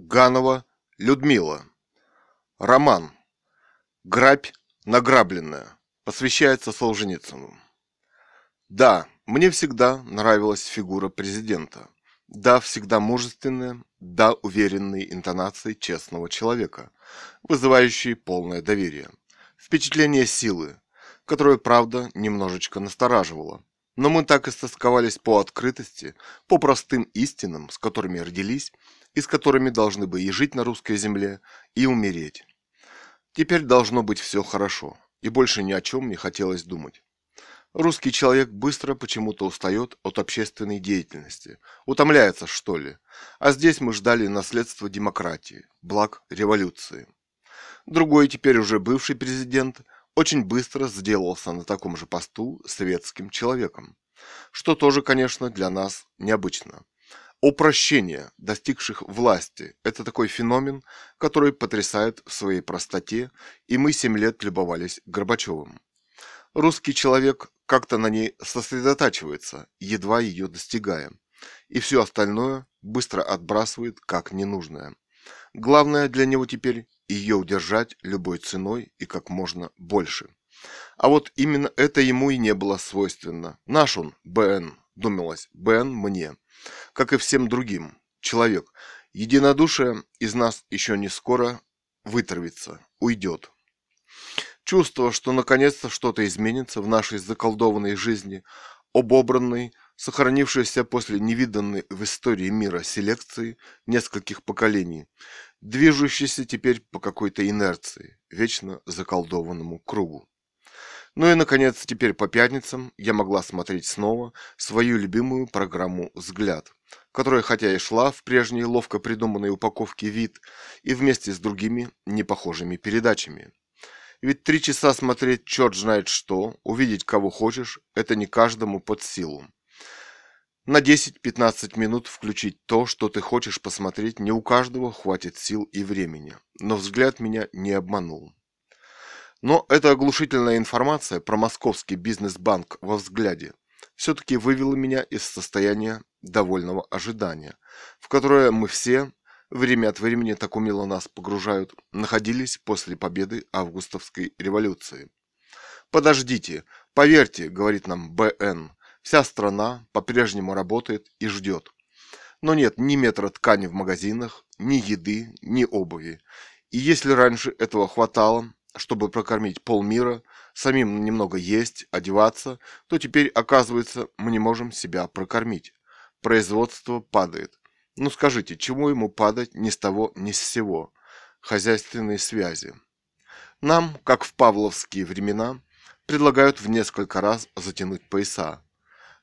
Ганова Людмила. Роман. Грабь награбленная. Посвящается Солженицыну. Да, мне всегда нравилась фигура президента. Да, всегда мужественная, да, уверенные интонации честного человека, вызывающие полное доверие. Впечатление силы, которое, правда, немножечко настораживало. Но мы так и стосковались по открытости, по простым истинам, с которыми родились, и с которыми должны бы и жить на русской земле, и умереть. Теперь должно быть все хорошо, и больше ни о чем не хотелось думать. Русский человек быстро почему-то устает от общественной деятельности, утомляется, что ли. А здесь мы ждали наследства демократии, благ революции. Другой, теперь уже бывший президент, очень быстро сделался на таком же посту светским человеком, что тоже, конечно, для нас необычно. Упрощение достигших власти – это такой феномен, который потрясает в своей простоте, и мы семь лет любовались Горбачевым. Русский человек как-то на ней сосредотачивается, едва ее достигая, и все остальное быстро отбрасывает как ненужное. Главное для него теперь ее удержать любой ценой и как можно больше. А вот именно это ему и не было свойственно. Наш он, БН, думалось, БН мне – как и всем другим, человек. Единодушие из нас еще не скоро вытравится, уйдет. Чувство, что наконец-то что-то изменится в нашей заколдованной жизни, обобранной, сохранившейся после невиданной в истории мира селекции нескольких поколений, движущейся теперь по какой-то инерции, вечно заколдованному кругу. Ну и, наконец, теперь по пятницам я могла смотреть снова свою любимую программу «Взгляд», которая хотя и шла в прежней ловко придуманной упаковке вид и вместе с другими непохожими передачами. Ведь три часа смотреть черт знает что, увидеть кого хочешь, это не каждому под силу. На 10-15 минут включить то, что ты хочешь посмотреть, не у каждого хватит сил и времени. Но взгляд меня не обманул. Но эта оглушительная информация про московский бизнес-банк во взгляде все-таки вывела меня из состояния довольного ожидания, в которое мы все, время от времени так умело нас погружают, находились после победы августовской революции. «Подождите, поверьте», — говорит нам БН, — «вся страна по-прежнему работает и ждет». Но нет ни метра ткани в магазинах, ни еды, ни обуви. И если раньше этого хватало, чтобы прокормить полмира, самим немного есть, одеваться, то теперь, оказывается, мы не можем себя прокормить. Производство падает. Ну скажите, чему ему падать ни с того, ни с сего? Хозяйственные связи. Нам, как в павловские времена, предлагают в несколько раз затянуть пояса.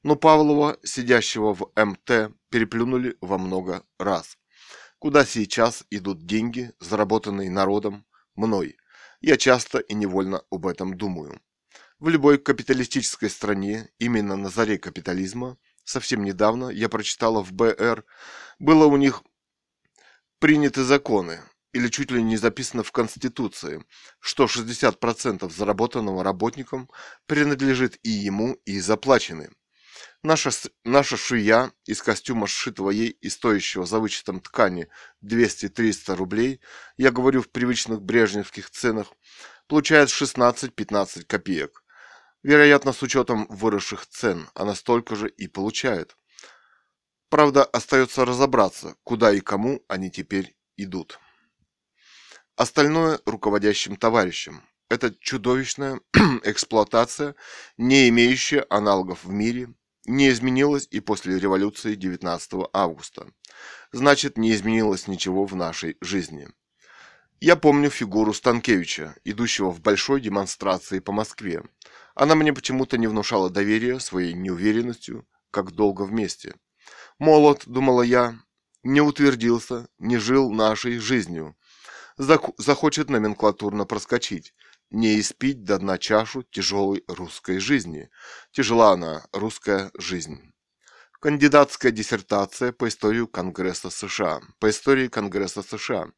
Но Павлова, сидящего в МТ, переплюнули во много раз. Куда сейчас идут деньги, заработанные народом, мной – я часто и невольно об этом думаю. В любой капиталистической стране, именно на заре капитализма, совсем недавно я прочитала в БР, было у них приняты законы, или чуть ли не записано в Конституции, что 60% заработанного работникам принадлежит и ему, и заплачены. Наша, наша швея из костюма, сшитого ей и стоящего за вычетом ткани 200-300 рублей, я говорю в привычных брежневских ценах, получает 16-15 копеек. Вероятно, с учетом выросших цен, она столько же и получает. Правда, остается разобраться, куда и кому они теперь идут. Остальное руководящим товарищам. Это чудовищная эксплуатация, не имеющая аналогов в мире, не изменилось и после революции 19 августа. Значит, не изменилось ничего в нашей жизни. Я помню фигуру Станкевича, идущего в большой демонстрации по Москве. Она мне почему-то не внушала доверия своей неуверенностью, как долго вместе. Молод, думала я, не утвердился, не жил нашей жизнью. Захочет номенклатурно проскочить, не испить до дна чашу тяжелой русской жизни. Тяжела она, русская жизнь. Кандидатская диссертация по истории Конгресса США. По истории Конгресса США.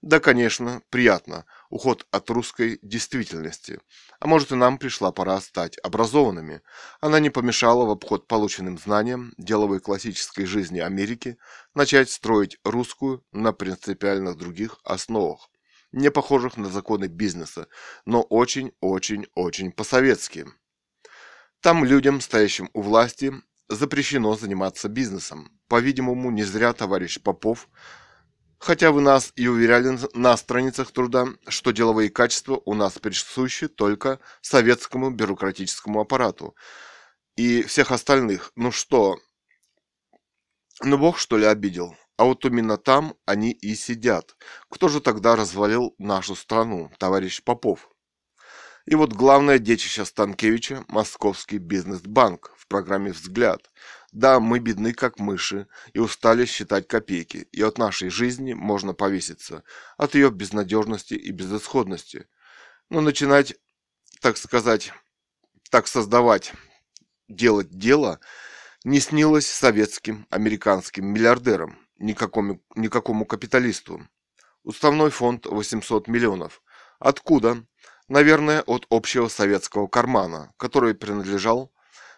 Да, конечно, приятно. уход от русской действительности. А может и нам пришла пора стать образованными. Она не помешала в обход полученным знаниям деловой классической жизни Америки начать строить русскую на принципиально других основах, не похожих на законы бизнеса, но очень-очень-очень по-советски. Там людям, стоящим у власти, запрещено заниматься бизнесом. По-видимому, не зря товарищ Попов Хотя вы нас и уверяли на страницах труда, что деловые качества у нас присущи только советскому бюрократическому аппарату. И всех остальных, ну что, ну бог что ли обидел? А вот именно там они и сидят. Кто же тогда развалил нашу страну, товарищ Попов? И вот главное детище Станкевича – Московский бизнес-банк в программе «Взгляд». Да, мы бедны, как мыши, и устали считать копейки, и от нашей жизни можно повеситься, от ее безнадежности и безысходности. Но начинать, так сказать, так создавать, делать дело не снилось советским, американским миллиардерам, никакому, никакому капиталисту. Уставной фонд 800 миллионов. Откуда? Наверное, от общего советского кармана, который принадлежал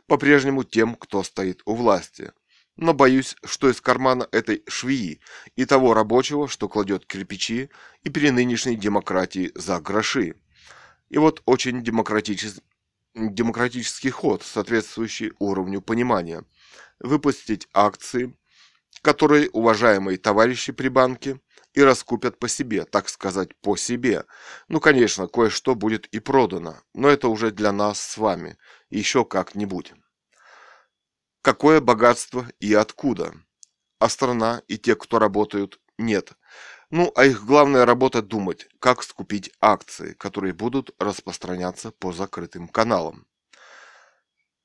по-прежнему тем, кто стоит у власти. Но боюсь, что из кармана этой швеи и того рабочего, что кладет кирпичи, и при нынешней демократии за гроши. И вот очень демократический демократический ход, соответствующий уровню понимания. Выпустить акции, которые уважаемые товарищи при банке и раскупят по себе, так сказать, по себе. Ну, конечно, кое-что будет и продано, но это уже для нас с вами, еще как-нибудь. Какое богатство и откуда? А страна и те, кто работают, нет. Ну, а их главная работа думать, как скупить акции, которые будут распространяться по закрытым каналам.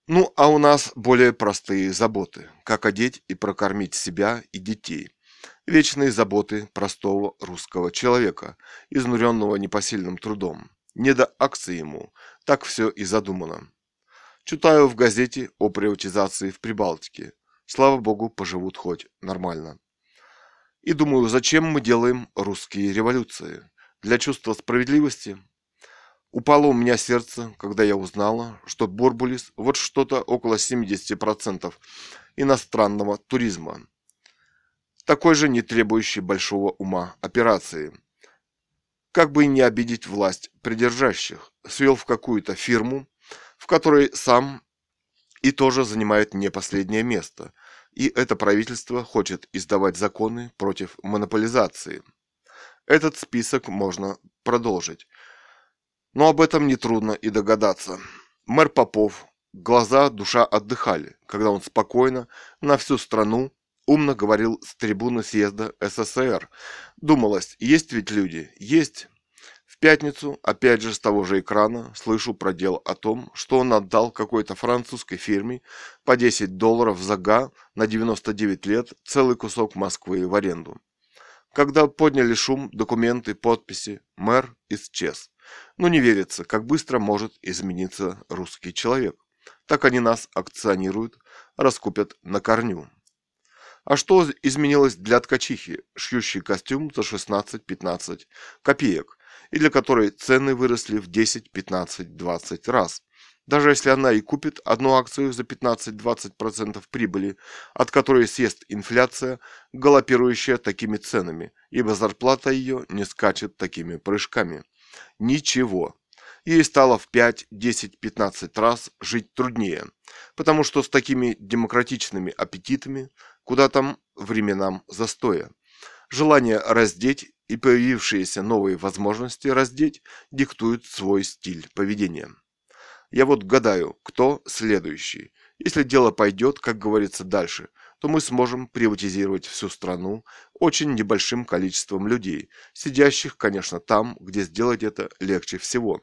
Ну, а у нас более простые заботы, как одеть и прокормить себя и детей – Вечные заботы простого русского человека, изнуренного непосильным трудом. Не до акции ему, так все и задумано. Читаю в газете о приватизации в Прибалтике. Слава богу, поживут хоть нормально. И думаю, зачем мы делаем русские революции? Для чувства справедливости? Упало у меня сердце, когда я узнала, что Борбулис вот что-то около 70% иностранного туризма такой же не требующий большого ума операции. Как бы не обидеть власть придержащих, свел в какую-то фирму, в которой сам и тоже занимает не последнее место, и это правительство хочет издавать законы против монополизации. Этот список можно продолжить. Но об этом нетрудно и догадаться. Мэр Попов, глаза, душа отдыхали, когда он спокойно на всю страну Умно говорил с трибуны съезда СССР. Думалось, есть ведь люди? Есть. В пятницу, опять же с того же экрана, слышу про дело о том, что он отдал какой-то французской фирме по 10 долларов за га на 99 лет целый кусок Москвы в аренду. Когда подняли шум, документы, подписи, мэр исчез. Но не верится, как быстро может измениться русский человек. Так они нас акционируют, раскупят на корню. А что изменилось для ткачихи, шьющей костюм за 16-15 копеек, и для которой цены выросли в 10, 15, 20 раз? Даже если она и купит одну акцию за 15-20% прибыли, от которой съест инфляция, галопирующая такими ценами, ибо зарплата ее не скачет такими прыжками. Ничего. Ей стало в 5, 10, 15 раз жить труднее, потому что с такими демократичными аппетитами куда там временам застоя. Желание раздеть и появившиеся новые возможности раздеть диктуют свой стиль поведения. Я вот гадаю, кто следующий. Если дело пойдет, как говорится, дальше, то мы сможем приватизировать всю страну очень небольшим количеством людей, сидящих, конечно, там, где сделать это легче всего.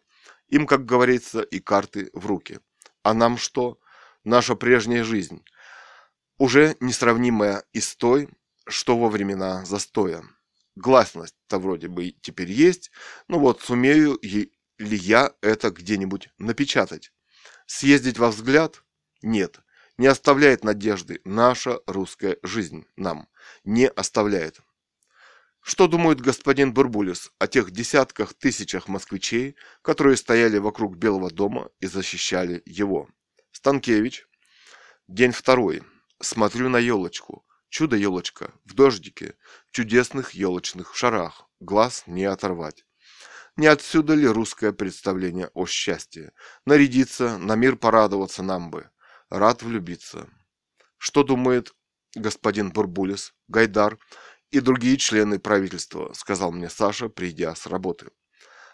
Им, как говорится, и карты в руки. А нам что? Наша прежняя жизнь – уже несравнимая и с той, что во времена застоя. Гласность-то вроде бы теперь есть, но вот сумею ли я это где-нибудь напечатать? Съездить во взгляд? Нет, не оставляет надежды наша русская жизнь нам, не оставляет. Что думает господин Бурбулис о тех десятках тысячах москвичей, которые стояли вокруг Белого дома и защищали его? Станкевич. День второй. Смотрю на елочку. Чудо-елочка. В дождике. В чудесных елочных шарах. Глаз не оторвать. Не отсюда ли русское представление о счастье? Нарядиться, на мир порадоваться нам бы. Рад влюбиться. Что думает господин Бурбулис, Гайдар и другие члены правительства, сказал мне Саша, придя с работы.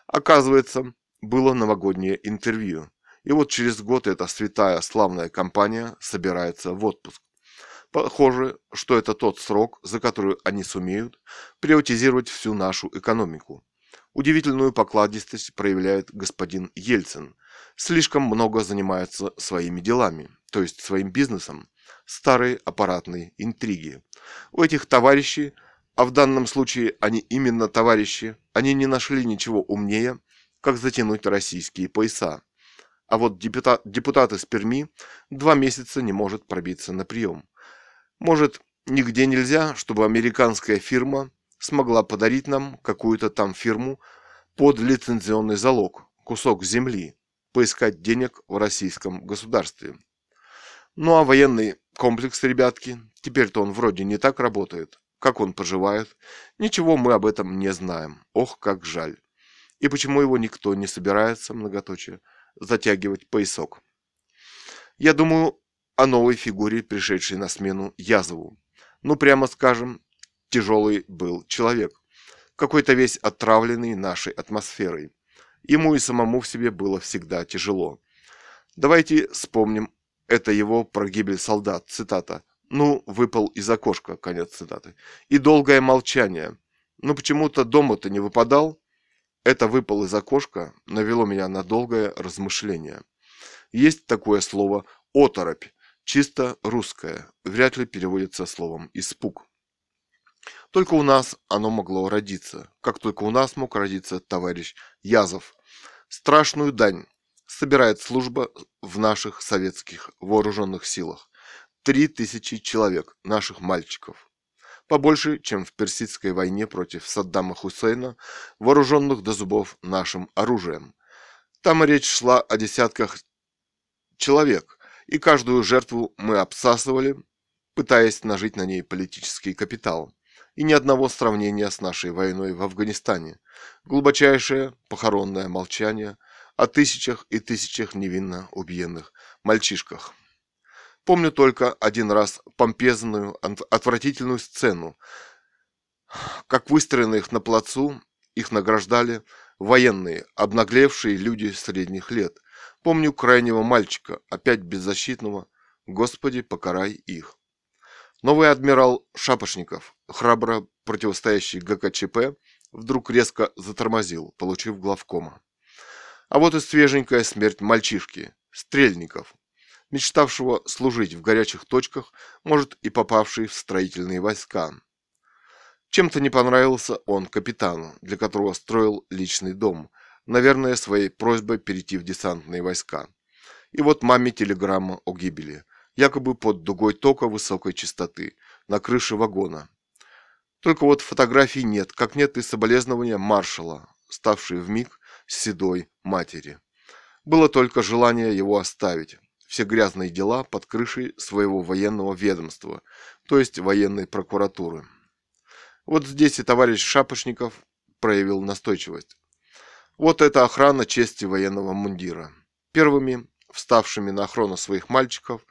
Оказывается, было новогоднее интервью. И вот через год эта святая славная компания собирается в отпуск. Похоже, что это тот срок, за который они сумеют приватизировать всю нашу экономику. Удивительную покладистость проявляет господин Ельцин. Слишком много занимается своими делами, то есть своим бизнесом. Старые аппаратные интриги. У этих товарищей, а в данном случае они именно товарищи, они не нашли ничего умнее, как затянуть российские пояса. А вот депутат, депутат из Перми два месяца не может пробиться на прием. Может, нигде нельзя, чтобы американская фирма смогла подарить нам какую-то там фирму под лицензионный залог, кусок земли, поискать денег в российском государстве. Ну а военный комплекс, ребятки, теперь-то он вроде не так работает. Как он поживает? Ничего мы об этом не знаем. Ох, как жаль. И почему его никто не собирается, многоточие, затягивать поясок? Я думаю о новой фигуре, пришедшей на смену Язову. Ну, прямо скажем, тяжелый был человек, какой-то весь отравленный нашей атмосферой. Ему и самому в себе было всегда тяжело. Давайте вспомним это его про гибель солдат, цитата. Ну, выпал из окошка, конец цитаты. И долгое молчание. Ну, почему-то дома-то не выпадал. Это выпал из окошка навело меня на долгое размышление. Есть такое слово «оторопь», чисто русское, вряд ли переводится словом «испуг». Только у нас оно могло родиться, как только у нас мог родиться товарищ Язов. Страшную дань собирает служба в наших советских вооруженных силах. Три тысячи человек, наших мальчиков. Побольше, чем в Персидской войне против Саддама Хусейна, вооруженных до зубов нашим оружием. Там речь шла о десятках человек, и каждую жертву мы обсасывали, пытаясь нажить на ней политический капитал и ни одного сравнения с нашей войной в Афганистане. Глубочайшее похоронное молчание о тысячах и тысячах невинно убиенных мальчишках. Помню только один раз помпезную, отвратительную сцену, как выстроенных на плацу их награждали военные, обнаглевшие люди средних лет. Помню крайнего мальчика, опять беззащитного, Господи, покарай их. Новый адмирал Шапошников, храбро противостоящий ГКЧП, вдруг резко затормозил, получив главкома. А вот и свеженькая смерть мальчишки, стрельников, мечтавшего служить в горячих точках, может и попавший в строительные войска. Чем-то не понравился он капитану, для которого строил личный дом, наверное, своей просьбой перейти в десантные войска. И вот маме телеграмма о гибели – якобы под дугой тока высокой частоты, на крыше вагона. Только вот фотографий нет, как нет и соболезнования маршала, ставшей миг седой матери. Было только желание его оставить. Все грязные дела под крышей своего военного ведомства, то есть военной прокуратуры. Вот здесь и товарищ Шапошников проявил настойчивость. Вот это охрана чести военного мундира. Первыми, вставшими на охрану своих мальчиков,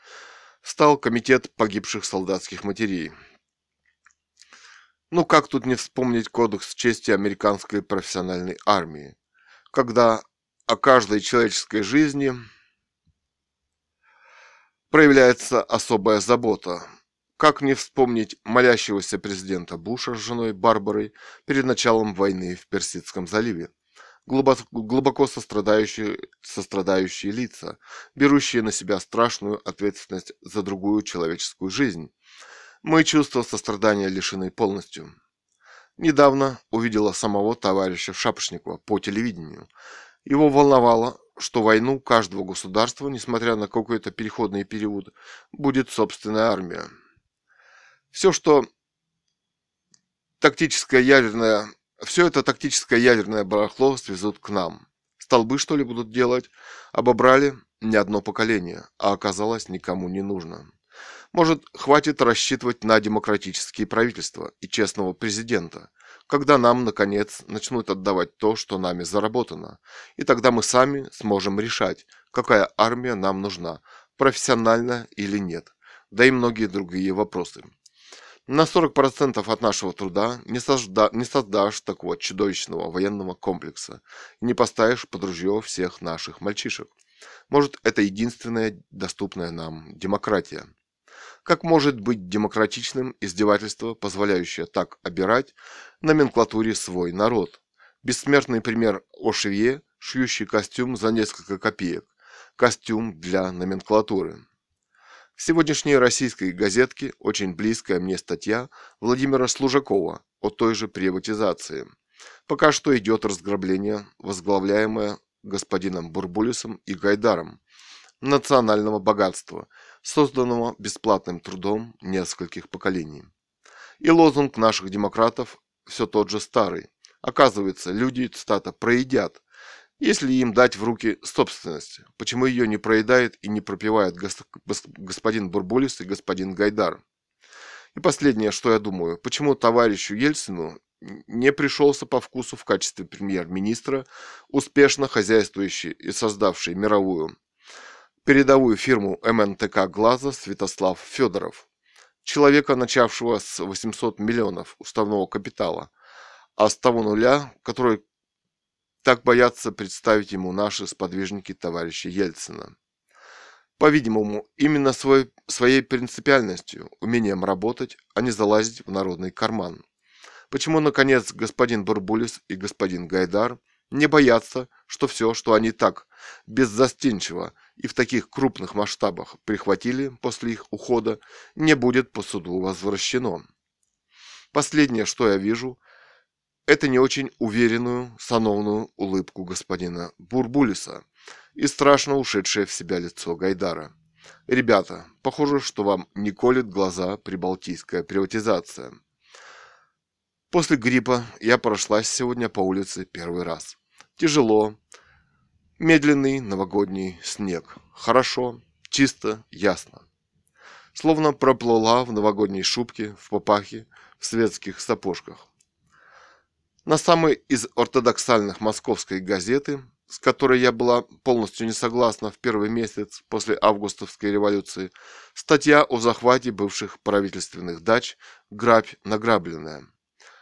стал комитет погибших солдатских матерей. Ну как тут не вспомнить кодекс чести американской профессиональной армии, когда о каждой человеческой жизни проявляется особая забота. Как не вспомнить молящегося президента Буша с женой Барбарой перед началом войны в Персидском заливе? глубоко, сострадающие, сострадающие лица, берущие на себя страшную ответственность за другую человеческую жизнь. Мои чувства сострадания лишены полностью. Недавно увидела самого товарища Шапошникова по телевидению. Его волновало, что войну каждого государства, несмотря на какой-то переходный период, будет собственная армия. Все, что тактическое ядерное, все это тактическое ядерное барахло свезут к нам. Столбы, что ли, будут делать? Обобрали не одно поколение, а оказалось никому не нужно. Может, хватит рассчитывать на демократические правительства и честного президента, когда нам, наконец, начнут отдавать то, что нами заработано, и тогда мы сами сможем решать, какая армия нам нужна, профессиональная или нет, да и многие другие вопросы. На 40% от нашего труда не, созда, не создашь такого чудовищного военного комплекса и не поставишь под ружье всех наших мальчишек. Может, это единственная доступная нам демократия. Как может быть демократичным издевательство, позволяющее так обирать номенклатуре свой народ? Бессмертный пример о швее, шьющий костюм за несколько копеек. Костюм для номенклатуры. В сегодняшней российской газетке очень близкая мне статья Владимира Служакова о той же приватизации. Пока что идет разграбление, возглавляемое господином Бурбулисом и Гайдаром, национального богатства, созданного бесплатным трудом нескольких поколений. И лозунг наших демократов все тот же старый. Оказывается, люди, цитата, проедят, если им дать в руки собственность, почему ее не проедает и не пропивает господин Бурбулис и господин Гайдар? И последнее, что я думаю, почему товарищу Ельцину не пришелся по вкусу в качестве премьер-министра, успешно хозяйствующий и создавший мировую передовую фирму МНТК «Глаза» Святослав Федоров, человека, начавшего с 800 миллионов уставного капитала, а с того нуля, который так боятся представить ему наши сподвижники товарища Ельцина. По-видимому, именно свой, своей принципиальностью, умением работать, а не залазить в народный карман. Почему, наконец, господин Бурбулис и господин Гайдар не боятся, что все, что они так беззастенчиво и в таких крупных масштабах прихватили после их ухода, не будет по суду возвращено? Последнее, что я вижу – это не очень уверенную, сановную улыбку господина Бурбулиса и страшно ушедшее в себя лицо Гайдара. Ребята, похоже, что вам не колет глаза прибалтийская приватизация. После гриппа я прошлась сегодня по улице первый раз. Тяжело. Медленный новогодний снег. Хорошо, чисто, ясно. Словно проплыла в новогодней шубке, в попахе, в светских сапожках. На самой из ортодоксальных московской газеты, с которой я была полностью не согласна в первый месяц после августовской революции, статья о захвате бывших правительственных дач «Грабь награбленная».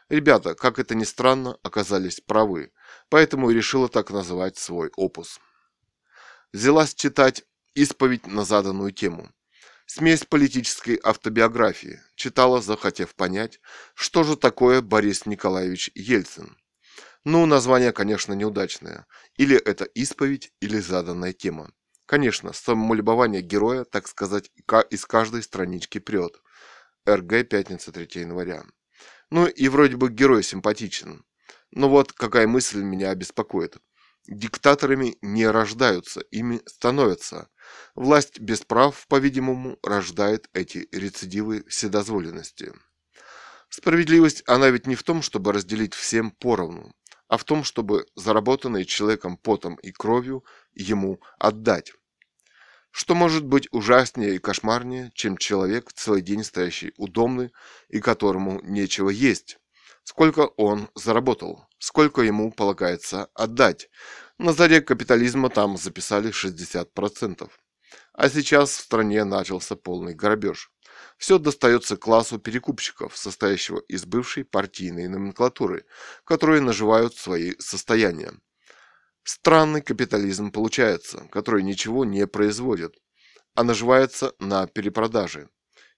Ребята, как это ни странно, оказались правы, поэтому и решила так называть свой опус. Взялась читать исповедь на заданную тему. Смесь политической автобиографии. Читала, захотев понять, что же такое Борис Николаевич Ельцин. Ну, название, конечно, неудачное. Или это исповедь, или заданная тема. Конечно, самолюбование героя, так сказать, из каждой странички прет. РГ, пятница, 3 января. Ну и вроде бы герой симпатичен. Но вот какая мысль меня беспокоит. Диктаторами не рождаются, ими становятся. Власть без прав, по-видимому, рождает эти рецидивы вседозволенности. Справедливость, она ведь не в том, чтобы разделить всем поровну, а в том, чтобы заработанные человеком потом и кровью ему отдать. Что может быть ужаснее и кошмарнее, чем человек, целый день стоящий у домны и которому нечего есть? Сколько он заработал? Сколько ему полагается отдать? На заре капитализма там записали 60%. А сейчас в стране начался полный грабеж. Все достается классу перекупщиков, состоящего из бывшей партийной номенклатуры, которые наживают свои состояния. Странный капитализм получается, который ничего не производит, а наживается на перепродаже.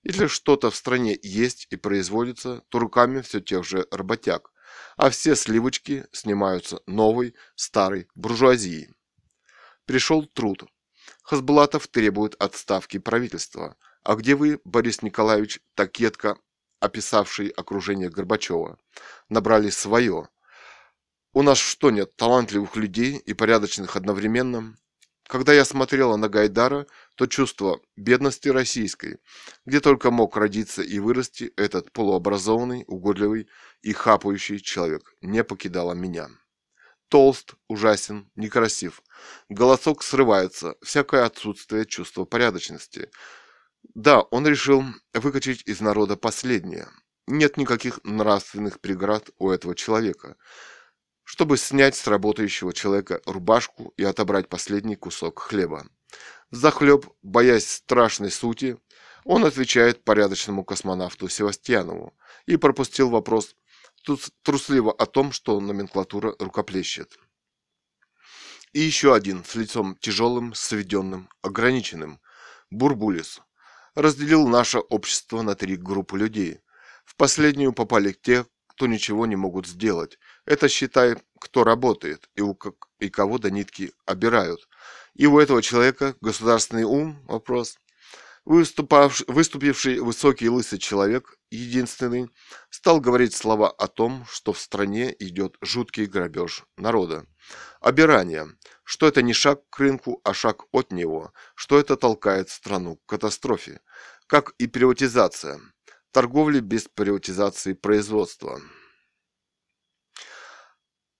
Если что-то в стране есть и производится, то руками все тех же работяг, а все сливочки снимаются новой, старой буржуазией. Пришел труд. Хасбулатов требует отставки правительства. А где вы, Борис Николаевич, так описавший окружение Горбачева? Набрали свое. У нас что нет, талантливых людей и порядочных одновременно? Когда я смотрела на Гайдара, то чувство бедности российской, где только мог родиться и вырасти этот полуобразованный, угодливый и хапающий человек, не покидало меня. Толст, ужасен, некрасив. Голосок срывается, всякое отсутствие чувства порядочности. Да, он решил выкачать из народа последнее. Нет никаких нравственных преград у этого человека чтобы снять с работающего человека рубашку и отобрать последний кусок хлеба. Захлеб, боясь страшной сути, он отвечает порядочному космонавту Севастьянову и пропустил вопрос трусливо о том, что номенклатура рукоплещет. И еще один с лицом тяжелым, сведенным, ограниченным, Бурбулис, разделил наше общество на три группы людей. В последнюю попали те, кто ничего не могут сделать. Это, считай, кто работает и, у, и кого до нитки обирают. И у этого человека государственный ум – вопрос. выступивший высокий лысый человек, единственный, стал говорить слова о том, что в стране идет жуткий грабеж народа. Обирание, что это не шаг к рынку, а шаг от него, что это толкает страну к катастрофе, как и приватизация – торговли без приватизации производства.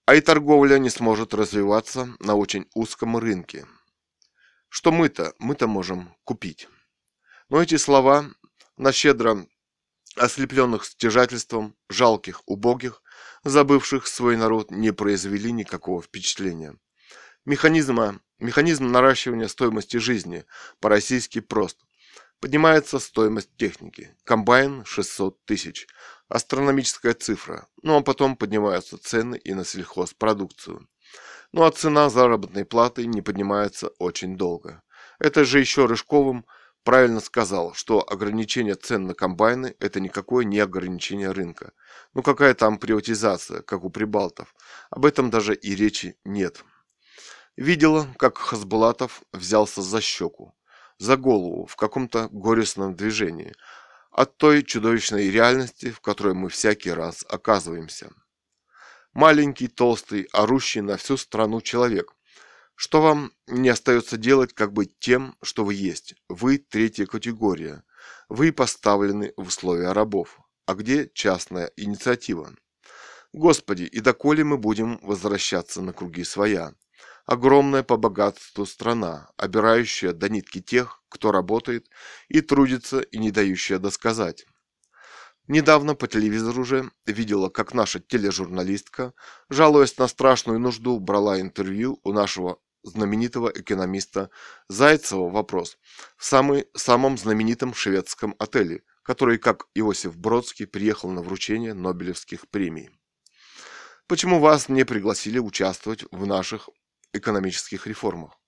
А и торговля не сможет развиваться на очень узком рынке. Что мы-то, мы-то можем купить. Но эти слова на щедро ослепленных стяжательством, жалких, убогих, забывших свой народ, не произвели никакого впечатления. Механизма, механизм наращивания стоимости жизни по-российски прост. Поднимается стоимость техники. Комбайн 600 тысяч. Астрономическая цифра. Ну а потом поднимаются цены и на сельхозпродукцию. Ну а цена заработной платы не поднимается очень долго. Это же еще Рыжковым правильно сказал, что ограничение цен на комбайны – это никакое не ограничение рынка. Ну какая там приватизация, как у прибалтов. Об этом даже и речи нет. Видела, как Хасбулатов взялся за щеку за голову в каком-то горестном движении от той чудовищной реальности, в которой мы всякий раз оказываемся. Маленький, толстый, орущий на всю страну человек. Что вам не остается делать, как быть тем, что вы есть? Вы третья категория. Вы поставлены в условия рабов. А где частная инициатива? Господи, и доколе мы будем возвращаться на круги своя? Огромная по богатству страна, обирающая до нитки тех, кто работает и трудится и не дающая досказать. Недавно по телевизору уже видела, как наша тележурналистка, жалуясь на страшную нужду, брала интервью у нашего знаменитого экономиста Зайцева вопрос в самый, самом знаменитом шведском отеле, который, как Иосиф Бродский, приехал на вручение Нобелевских премий. Почему вас не пригласили участвовать в наших экономических реформах.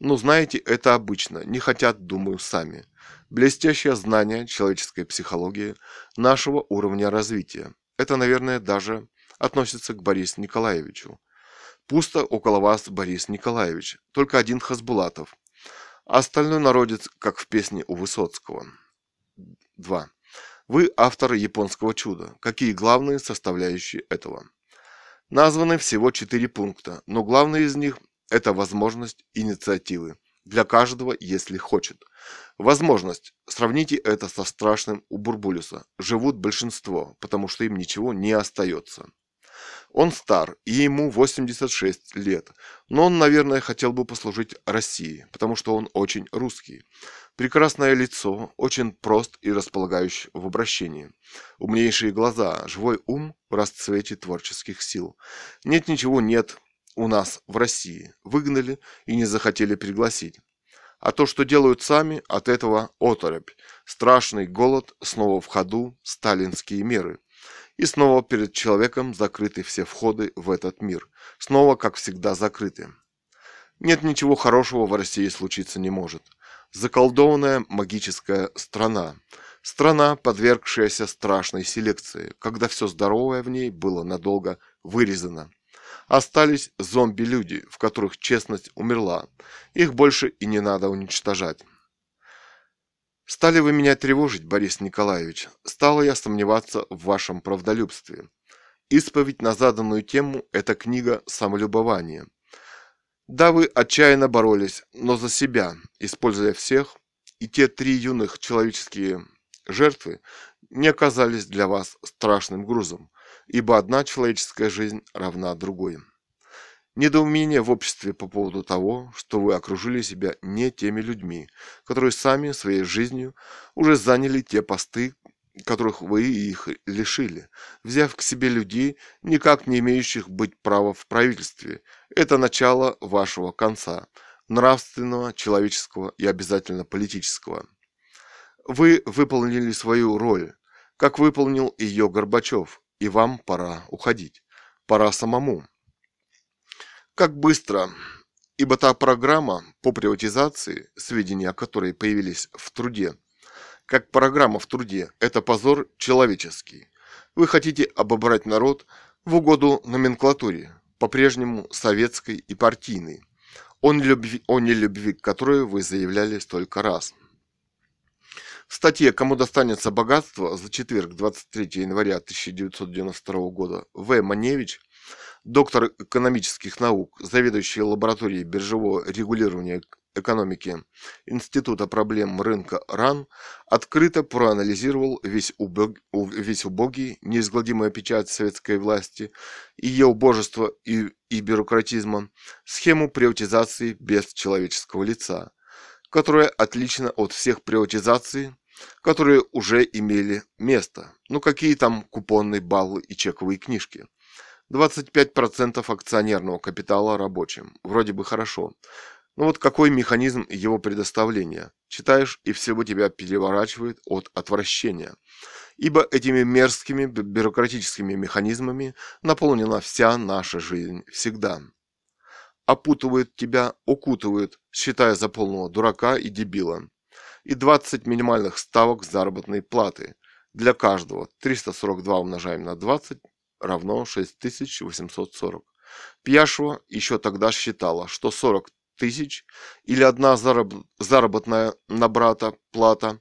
Но знаете, это обычно, не хотят, думаю, сами. Блестящее знание человеческой психологии нашего уровня развития. Это, наверное, даже относится к Борису Николаевичу. Пусто около вас, Борис Николаевич, только один Хасбулатов. Остальной народец, как в песне у Высоцкого. 2. Вы автор японского чуда. Какие главные составляющие этого? Названы всего четыре пункта, но главный из них – это возможность инициативы. Для каждого, если хочет. Возможность. Сравните это со страшным у Бурбулюса. Живут большинство, потому что им ничего не остается. Он стар, и ему 86 лет, но он, наверное, хотел бы послужить России, потому что он очень русский. Прекрасное лицо, очень прост и располагающий в обращении. Умнейшие глаза, живой ум в расцвете творческих сил. Нет ничего нет у нас в России. Выгнали и не захотели пригласить. А то, что делают сами, от этого оторопь. Страшный голод, снова в ходу, сталинские меры. И снова перед человеком закрыты все входы в этот мир. Снова, как всегда, закрыты. Нет ничего хорошего в России случиться не может. Заколдованная магическая страна. Страна, подвергшаяся страшной селекции, когда все здоровое в ней было надолго вырезано. Остались зомби-люди, в которых честность умерла. Их больше и не надо уничтожать. Стали вы меня тревожить, Борис Николаевич. Стала я сомневаться в вашем правдолюбстве. Исповедь на заданную тему – это книга самолюбования. Да, вы отчаянно боролись, но за себя, используя всех, и те три юных человеческие жертвы не оказались для вас страшным грузом, ибо одна человеческая жизнь равна другой. Недоумение в обществе по поводу того, что вы окружили себя не теми людьми, которые сами своей жизнью уже заняли те посты, которых вы их лишили, взяв к себе людей, никак не имеющих быть права в правительстве. Это начало вашего конца, нравственного, человеческого и обязательно политического. Вы выполнили свою роль, как выполнил ее Горбачев, и вам пора уходить. Пора самому. Как быстро, ибо та программа по приватизации, сведения о которой появились в труде, как программа в труде, это позор человеческий. Вы хотите обобрать народ в угоду номенклатуре, по-прежнему советской и партийной, о нелюбви, о нелюбви которой вы заявляли столько раз. В статье «Кому достанется богатство» за четверг, 23 января 1992 года В. Маневич, доктор экономических наук, заведующий лабораторией биржевого регулирования экономики Института проблем рынка РАН, открыто проанализировал весь, убог, весь убогий, неизгладимая печать советской власти, ее убожество и, и бюрократизма, схему приватизации без человеческого лица, которая отлична от всех приватизаций, которые уже имели место. Ну какие там купонные баллы и чековые книжки? 25% акционерного капитала рабочим. Вроде бы хорошо. Но вот какой механизм его предоставления? Читаешь, и всего тебя переворачивает от отвращения. Ибо этими мерзкими бюрократическими механизмами наполнена вся наша жизнь всегда. Опутывает тебя, укутывает, считая за полного дурака и дебила и 20 минимальных ставок заработной платы для каждого. 342 умножаем на 20 равно 6840. Пьяшева еще тогда считала, что 40 тысяч или одна заработная на брата плата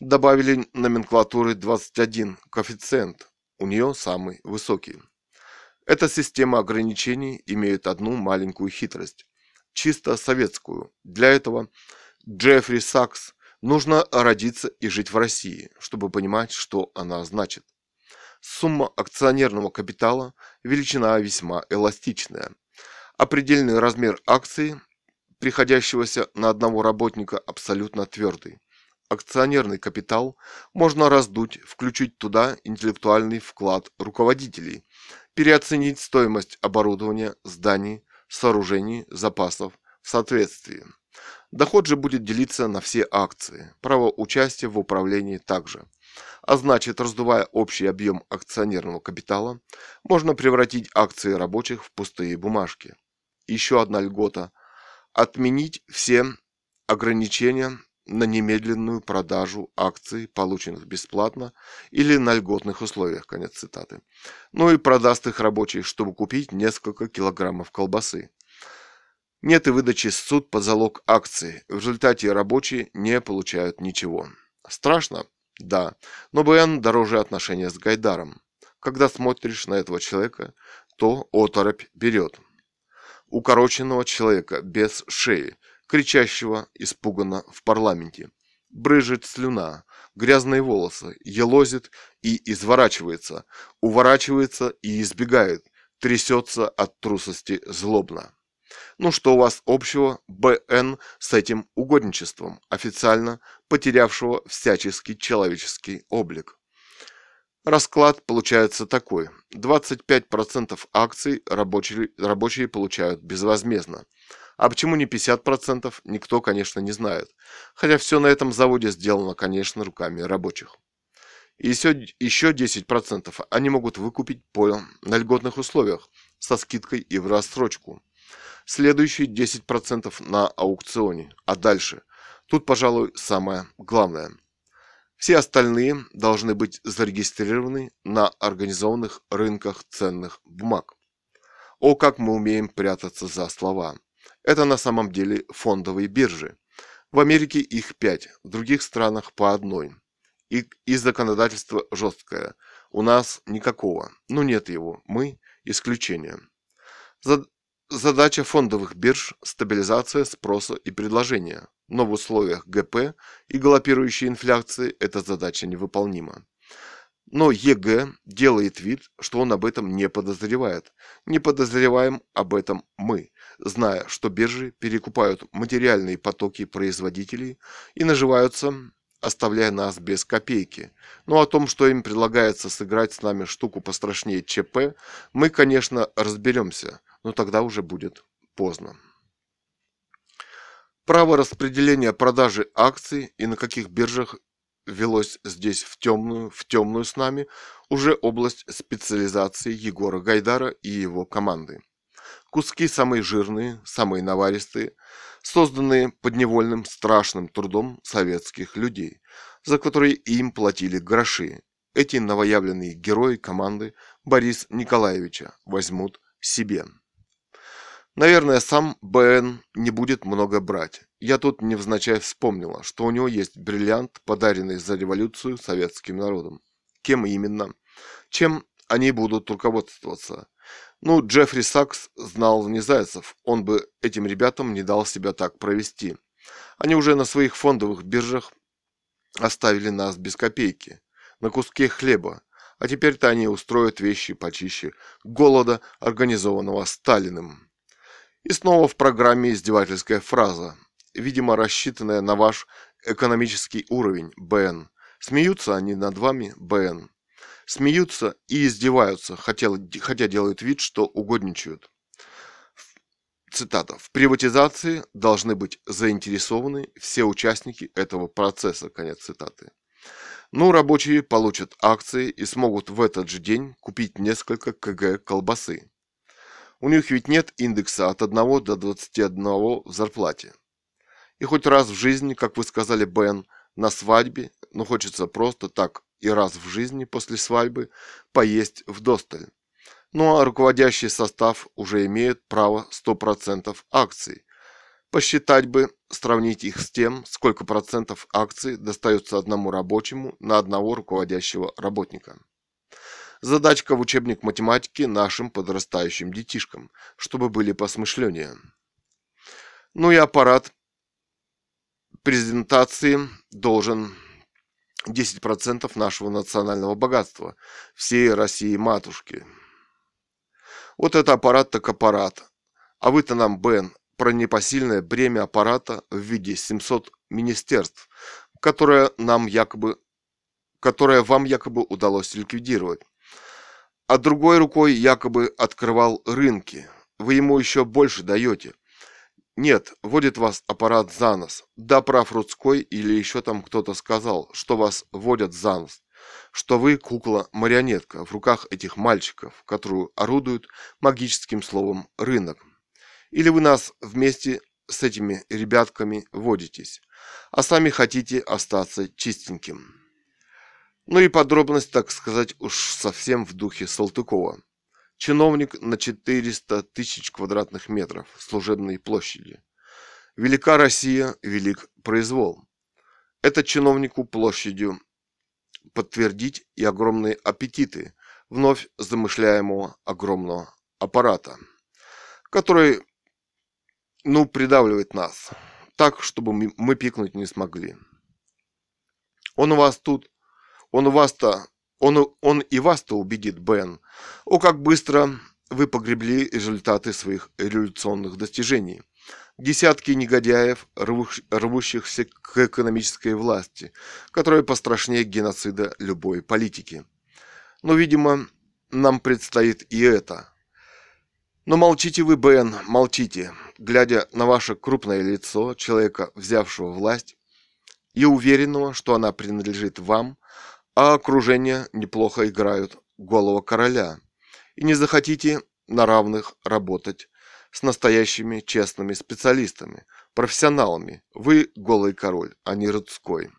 добавили номенклатуры 21 коэффициент, у нее самый высокий. Эта система ограничений имеет одну маленькую хитрость, чисто советскую. Для этого Джеффри Сакс Нужно родиться и жить в России, чтобы понимать, что она значит. Сумма акционерного капитала – величина весьма эластичная. Определенный размер акции, приходящегося на одного работника, абсолютно твердый. Акционерный капитал можно раздуть, включить туда интеллектуальный вклад руководителей, переоценить стоимость оборудования, зданий, сооружений, запасов в соответствии. Доход же будет делиться на все акции, право участия в управлении также. А значит, раздувая общий объем акционерного капитала, можно превратить акции рабочих в пустые бумажки. Еще одна льгота – отменить все ограничения на немедленную продажу акций, полученных бесплатно или на льготных условиях, конец цитаты. Ну и продаст их рабочий, чтобы купить несколько килограммов колбасы. Нет и выдачи суд под залог акции. В результате рабочие не получают ничего. Страшно? Да. Но БН дороже отношения с Гайдаром. Когда смотришь на этого человека, то оторопь берет. Укороченного человека без шеи, кричащего испуганно в парламенте. Брыжет слюна, грязные волосы, елозит и изворачивается, уворачивается и избегает, трясется от трусости злобно. Ну что у вас общего БН с этим угодничеством, официально потерявшего всяческий человеческий облик? Расклад получается такой. 25% акций рабочие, рабочие получают безвозмездно. А почему не 50%, никто, конечно, не знает. Хотя все на этом заводе сделано, конечно, руками рабочих. И еще, еще 10% они могут выкупить по на льготных условиях, со скидкой и в рассрочку следующие 10% на аукционе. А дальше? Тут, пожалуй, самое главное. Все остальные должны быть зарегистрированы на организованных рынках ценных бумаг. О, как мы умеем прятаться за слова. Это на самом деле фондовые биржи. В Америке их пять, в других странах по одной. И, и законодательство жесткое. У нас никакого. Ну нет его. Мы исключение. Задача фондовых бирж – стабилизация спроса и предложения. Но в условиях ГП и галопирующей инфляции эта задача невыполнима. Но ЕГ делает вид, что он об этом не подозревает. Не подозреваем об этом мы, зная, что биржи перекупают материальные потоки производителей и наживаются, оставляя нас без копейки. Но о том, что им предлагается сыграть с нами штуку пострашнее ЧП, мы, конечно, разберемся, но тогда уже будет поздно. Право распределения продажи акций и на каких биржах велось здесь в темную, в темную с нами, уже область специализации Егора Гайдара и его команды. Куски самые жирные, самые наваристые, созданные подневольным страшным трудом советских людей, за которые им платили гроши. Эти новоявленные герои команды Борис Николаевича возьмут себе. Наверное, сам БН не будет много брать. Я тут невзначай вспомнила, что у него есть бриллиант, подаренный за революцию советским народом. Кем именно? Чем они будут руководствоваться? Ну, Джеффри Сакс знал не зайцев, он бы этим ребятам не дал себя так провести. Они уже на своих фондовых биржах оставили нас без копейки, на куске хлеба, а теперь-то они устроят вещи почище голода, организованного Сталиным. И снова в программе издевательская фраза, видимо рассчитанная на ваш экономический уровень, БН. Смеются они над вами, БН. Смеются и издеваются, хотя делают вид, что угодничают. Цитата. В приватизации должны быть заинтересованы все участники этого процесса. Конец цитаты. Ну, рабочие получат акции и смогут в этот же день купить несколько кг колбасы. У них ведь нет индекса от 1 до 21 в зарплате. И хоть раз в жизни, как вы сказали, Бен, на свадьбе, но хочется просто так и раз в жизни после свадьбы поесть в досталь. Ну а руководящий состав уже имеет право 100% акций. Посчитать бы, сравнить их с тем, сколько процентов акций достается одному рабочему на одного руководящего работника. Задачка в учебник математики нашим подрастающим детишкам, чтобы были посмышленнее. Ну и аппарат презентации должен 10% нашего национального богатства, всей России матушки. Вот это аппарат так аппарат. А вы-то нам, Бен, про непосильное бремя аппарата в виде 700 министерств, которое нам якобы которое вам якобы удалось ликвидировать а другой рукой якобы открывал рынки. Вы ему еще больше даете. Нет, водит вас аппарат за нос. Да, прав Рудской или еще там кто-то сказал, что вас водят за нос. Что вы кукла-марионетка в руках этих мальчиков, которую орудуют магическим словом «рынок». Или вы нас вместе с этими ребятками водитесь, а сами хотите остаться чистеньким. Ну и подробность, так сказать, уж совсем в духе Салтыкова. Чиновник на 400 тысяч квадратных метров служебной площади. Велика Россия, велик произвол. Это чиновнику площадью подтвердить и огромные аппетиты вновь замышляемого огромного аппарата, который, ну, придавливает нас так, чтобы мы пикнуть не смогли. Он у вас тут он вас-то, он, он и вас-то убедит, Бен. О, как быстро вы погребли результаты своих революционных достижений. Десятки негодяев, рвущихся к экономической власти, которая пострашнее геноцида любой политики. Но, видимо, нам предстоит и это. Но молчите вы, Бен, молчите, глядя на ваше крупное лицо человека, взявшего власть, и уверенного, что она принадлежит вам, а окружение неплохо играют голого короля. И не захотите на равных работать с настоящими честными специалистами, профессионалами. Вы голый король, а не родской.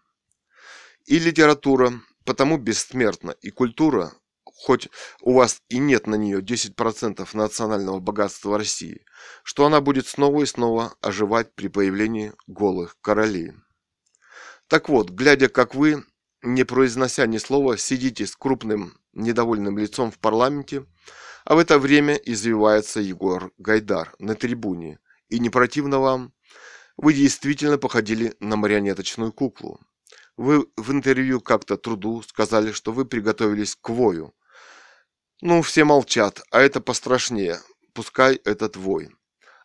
И литература потому бессмертна, и культура, хоть у вас и нет на нее 10% национального богатства России, что она будет снова и снова оживать при появлении голых королей. Так вот, глядя, как вы не произнося ни слова, сидите с крупным недовольным лицом в парламенте, А в это время извивается Егор Гайдар на трибуне. И не противно вам? Вы действительно походили на марионеточную куклу. Вы в интервью как-то труду сказали, что вы приготовились к вою. Ну, все молчат, а это пострашнее. Пускай этот вой.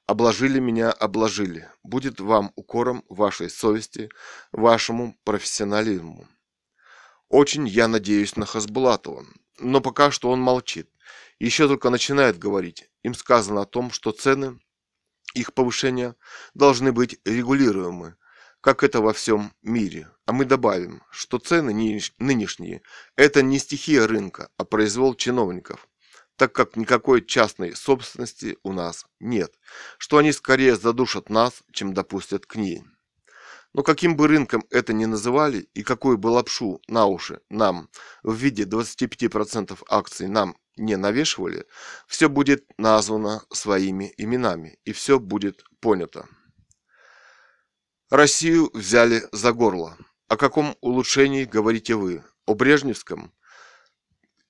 Обложили меня, обложили. Будет вам укором вашей совести, вашему профессионализму. Очень я надеюсь на Хасбулатова, но пока что он молчит. Еще только начинает говорить. Им сказано о том, что цены, их повышения должны быть регулируемы, как это во всем мире. А мы добавим, что цены нынешние – это не стихия рынка, а произвол чиновников так как никакой частной собственности у нас нет, что они скорее задушат нас, чем допустят к ней. Но каким бы рынком это ни называли и какую бы лапшу на уши нам в виде 25% акций нам не навешивали, все будет названо своими именами и все будет понято. Россию взяли за горло. О каком улучшении говорите вы? О Брежневском?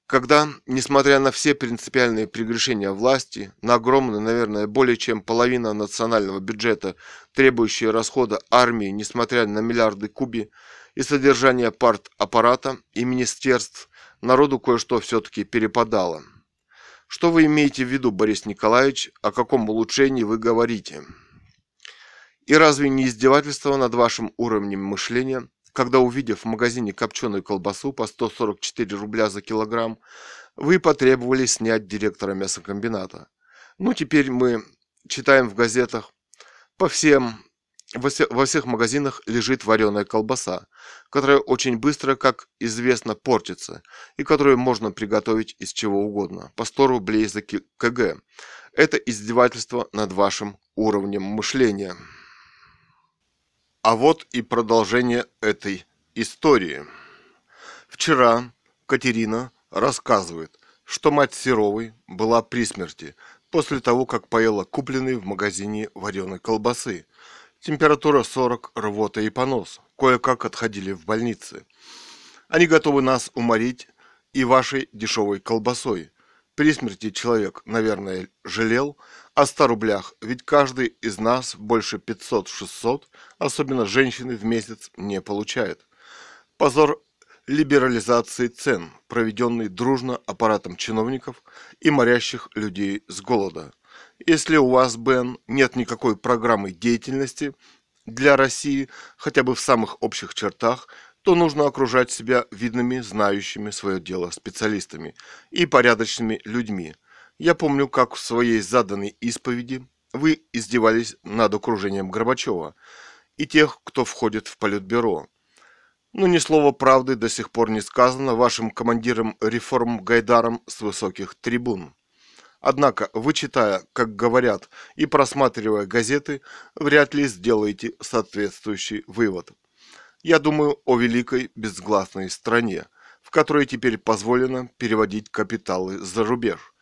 Когда, несмотря на все принципиальные прегрешения власти, на огромную, наверное, более чем половина национального бюджета, требующие расхода армии, несмотря на миллиарды куби, и содержание парт-аппарата и министерств, народу кое-что все-таки перепадало. Что вы имеете в виду, Борис Николаевич, о каком улучшении вы говорите? И разве не издевательство над вашим уровнем мышления – когда, увидев в магазине копченую колбасу по 144 рубля за килограмм, вы потребовали снять директора мясокомбината. Ну, теперь мы читаем в газетах, по всем, во всех магазинах лежит вареная колбаса, которая очень быстро, как известно, портится, и которую можно приготовить из чего угодно, по 100 рублей за кг. Это издевательство над вашим уровнем мышления. А вот и продолжение этой истории. Вчера Катерина рассказывает, что мать Серовой была при смерти после того, как поела купленной в магазине вареной колбасы. Температура 40, рвота и понос. Кое-как отходили в больнице. Они готовы нас уморить и вашей дешевой колбасой. При смерти человек, наверное, жалел о 100 рублях, ведь каждый из нас больше 500-600, особенно женщины, в месяц не получает. Позор либерализации цен, проведенный дружно аппаратом чиновников и морящих людей с голода. Если у вас, Бен, нет никакой программы деятельности для России, хотя бы в самых общих чертах, то нужно окружать себя видными, знающими свое дело специалистами и порядочными людьми. Я помню, как в своей заданной исповеди вы издевались над окружением Горбачева и тех, кто входит в Политбюро. Но ни слова правды до сих пор не сказано вашим командиром реформ Гайдаром с высоких трибун. Однако, вы читая, как говорят, и просматривая газеты, вряд ли сделаете соответствующий вывод – я думаю о великой безгласной стране, в которой теперь позволено переводить капиталы за рубеж.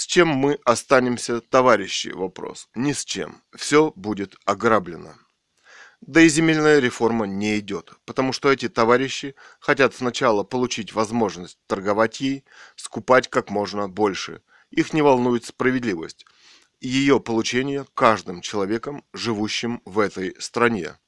С чем мы останемся, товарищи, вопрос? Ни с чем. Все будет ограблено. Да и земельная реформа не идет, потому что эти товарищи хотят сначала получить возможность торговать ей, скупать как можно больше. Их не волнует справедливость. Ее получение каждым человеком, живущим в этой стране.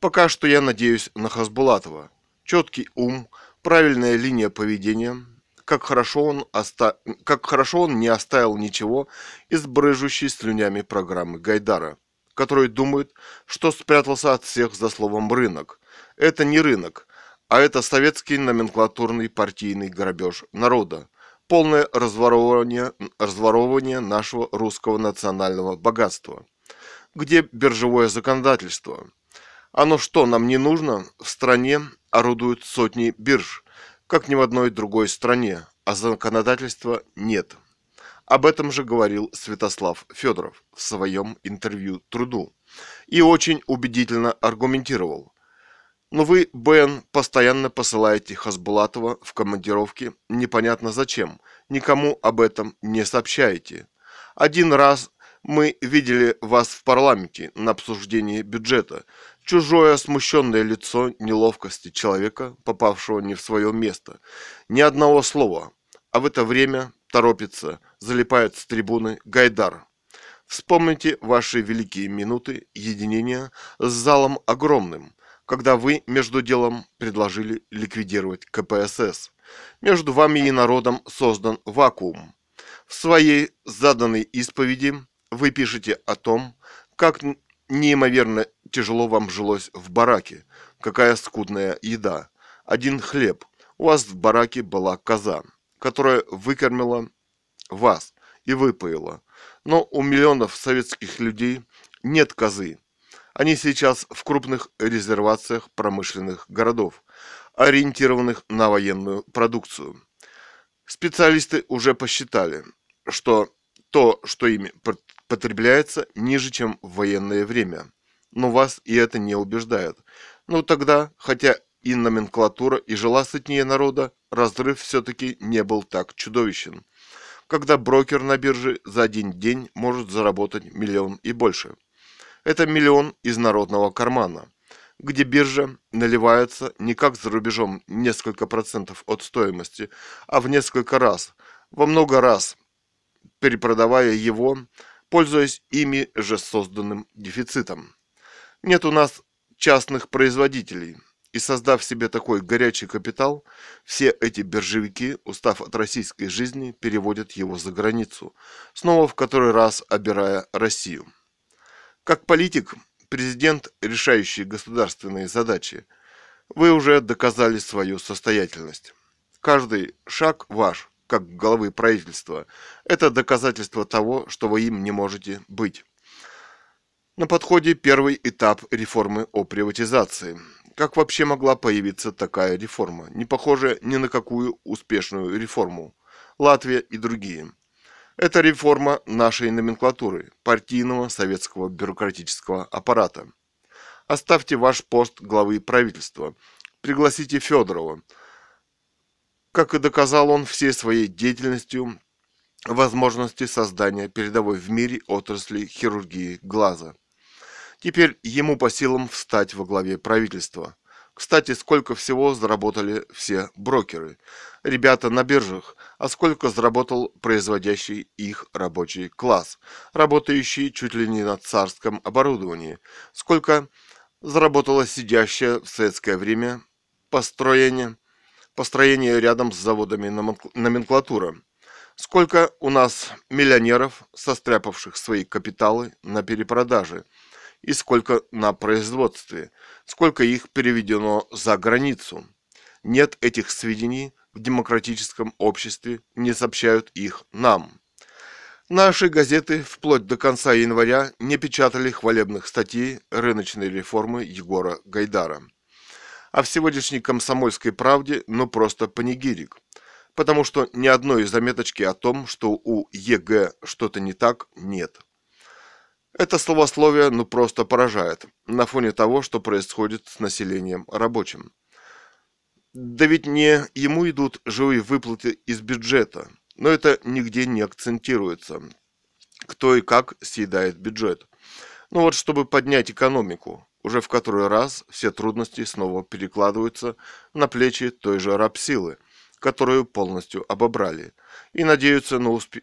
Пока что я надеюсь на Хасбулатова. Четкий ум, правильная линия поведения, как хорошо он, оста... как хорошо он не оставил ничего из брыжущей слюнями программы Гайдара, который думает, что спрятался от всех за словом «рынок». Это не рынок, а это советский номенклатурный партийный грабеж народа, полное разворовывание, разворовывание нашего русского национального богатства. Где биржевое законодательство? Оно что, нам не нужно? В стране орудуют сотни бирж, как ни в одной другой стране, а законодательства нет. Об этом же говорил Святослав Федоров в своем интервью «Труду» и очень убедительно аргументировал. Но вы, Бен, постоянно посылаете Хасбулатова в командировки непонятно зачем, никому об этом не сообщаете. Один раз мы видели вас в парламенте на обсуждении бюджета. Чужое смущенное лицо неловкости человека, попавшего не в свое место. Ни одного слова. А в это время торопится, залипает с трибуны Гайдар. Вспомните ваши великие минуты единения с залом огромным, когда вы между делом предложили ликвидировать КПСС. Между вами и народом создан вакуум. В своей заданной исповеди вы пишете о том, как неимоверно тяжело вам жилось в бараке, какая скудная еда, один хлеб. У вас в бараке была коза, которая выкормила вас и выпоила. Но у миллионов советских людей нет козы. Они сейчас в крупных резервациях промышленных городов, ориентированных на военную продукцию. Специалисты уже посчитали, что то, что ими потребляется, ниже, чем в военное время. Но вас и это не убеждает. Ну тогда, хотя и номенклатура и жила сытнее народа, разрыв все-таки не был так чудовищен когда брокер на бирже за один день может заработать миллион и больше. Это миллион из народного кармана, где биржа наливается не как за рубежом несколько процентов от стоимости, а в несколько раз, во много раз, перепродавая его, пользуясь ими же созданным дефицитом. Нет у нас частных производителей – и создав себе такой горячий капитал, все эти биржевики, устав от российской жизни, переводят его за границу, снова в который раз обирая Россию. Как политик, президент, решающий государственные задачи, вы уже доказали свою состоятельность. Каждый шаг ваш, как главы правительства, это доказательство того, что вы им не можете быть. На подходе первый этап реформы о приватизации – как вообще могла появиться такая реформа, не похожая ни на какую успешную реформу? Латвия и другие. Это реформа нашей номенклатуры, партийного советского бюрократического аппарата. Оставьте ваш пост главы правительства. Пригласите Федорова. Как и доказал он всей своей деятельностью, возможности создания передовой в мире отрасли хирургии глаза. Теперь ему по силам встать во главе правительства. Кстати, сколько всего заработали все брокеры, ребята на биржах, а сколько заработал производящий их рабочий класс, работающий чуть ли не на царском оборудовании, сколько заработала сидящая в советское время построение, построение рядом с заводами номенклатура, сколько у нас миллионеров, состряпавших свои капиталы на перепродаже – и сколько на производстве, сколько их переведено за границу. Нет этих сведений в демократическом обществе, не сообщают их нам. Наши газеты вплоть до конца января не печатали хвалебных статей рыночной реформы Егора Гайдара. А в сегодняшней комсомольской правде ну просто панегирик. Потому что ни одной заметочки о том, что у ЕГ что-то не так, нет. Это славословие ну просто поражает на фоне того, что происходит с населением рабочим. Да ведь не ему идут живые выплаты из бюджета, но это нигде не акцентируется. Кто и как съедает бюджет. Ну вот, чтобы поднять экономику, уже в который раз все трудности снова перекладываются на плечи той же рабсилы, которую полностью обобрали, и надеются на успех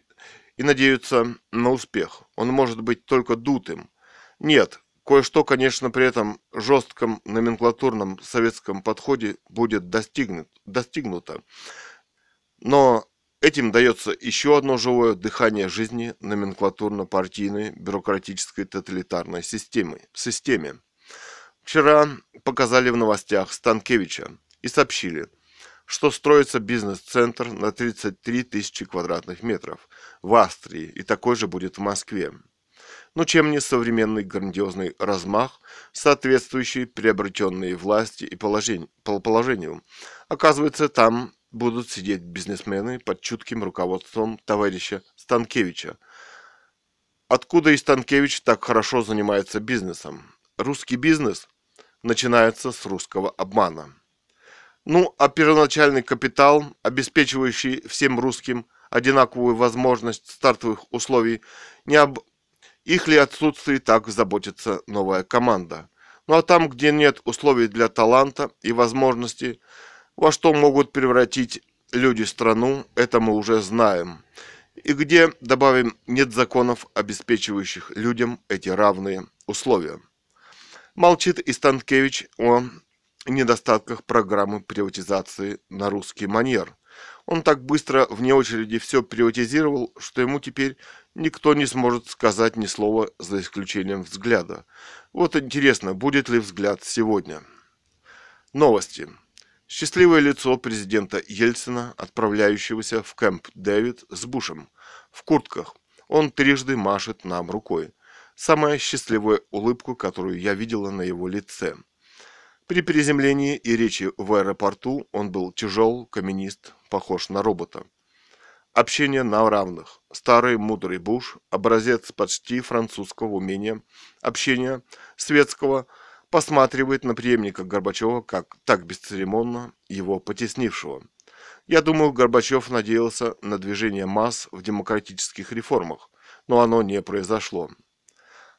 и надеются на успех. Он может быть только дутым. Нет, кое-что, конечно, при этом жестком номенклатурном советском подходе будет достигнут, достигнуто. Но этим дается еще одно живое дыхание жизни номенклатурно-партийной бюрократической тоталитарной системы. системе. Вчера показали в новостях Станкевича и сообщили, что строится бизнес-центр на 33 тысячи квадратных метров в Австрии, и такой же будет в Москве. Но чем не современный грандиозный размах, соответствующий приобретенной власти и положению. Оказывается, там будут сидеть бизнесмены под чутким руководством товарища Станкевича. Откуда и Станкевич так хорошо занимается бизнесом? Русский бизнес начинается с русского обмана. Ну, а первоначальный капитал, обеспечивающий всем русским одинаковую возможность стартовых условий, не об их ли отсутствии так заботится новая команда. Ну а там, где нет условий для таланта и возможностей, во что могут превратить люди страну, это мы уже знаем. И где, добавим, нет законов, обеспечивающих людям эти равные условия. Молчит и Станкевич о недостатках программы приватизации на русский манер. Он так быстро вне очереди все приватизировал, что ему теперь никто не сможет сказать ни слова за исключением взгляда. Вот интересно, будет ли взгляд сегодня. Новости. Счастливое лицо президента Ельцина, отправляющегося в Кэмп Дэвид с Бушем. В куртках. Он трижды машет нам рукой. Самая счастливая улыбку, которую я видела на его лице. При приземлении и речи в аэропорту он был тяжел, каменист, похож на робота. Общение на равных. Старый мудрый Буш, образец почти французского умения, общения светского, посматривает на преемника Горбачева как так бесцеремонно его потеснившего. Я думаю, Горбачев надеялся на движение масс в демократических реформах, но оно не произошло.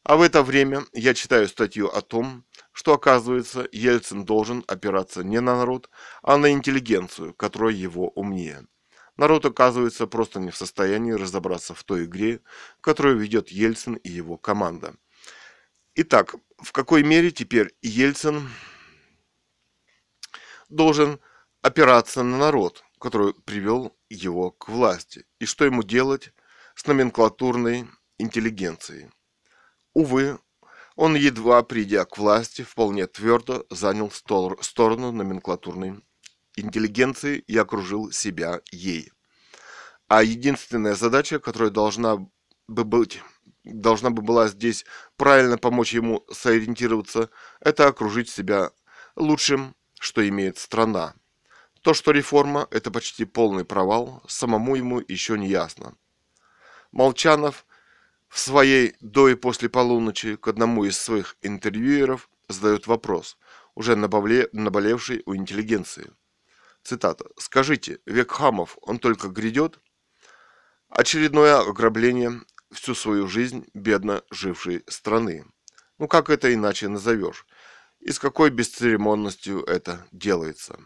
А в это время я читаю статью о том, что, оказывается, Ельцин должен опираться не на народ, а на интеллигенцию, которая его умнее. Народ, оказывается, просто не в состоянии разобраться в той игре, которую ведет Ельцин и его команда. Итак, в какой мере теперь Ельцин должен опираться на народ, который привел его к власти, и что ему делать с номенклатурной интеллигенцией. Увы, он, едва придя к власти, вполне твердо занял сторону номенклатурной интеллигенции и окружил себя ей. А единственная задача, которая должна бы быть должна бы была здесь правильно помочь ему сориентироваться, это окружить себя лучшим, что имеет страна. То, что реформа – это почти полный провал, самому ему еще не ясно. Молчанов в своей «До и после полуночи» к одному из своих интервьюеров задает вопрос, уже наболевший у интеллигенции. Цитата. «Скажите, век хамов, он только грядет?» Очередное ограбление всю свою жизнь бедно жившей страны. Ну как это иначе назовешь? И с какой бесцеремонностью это делается?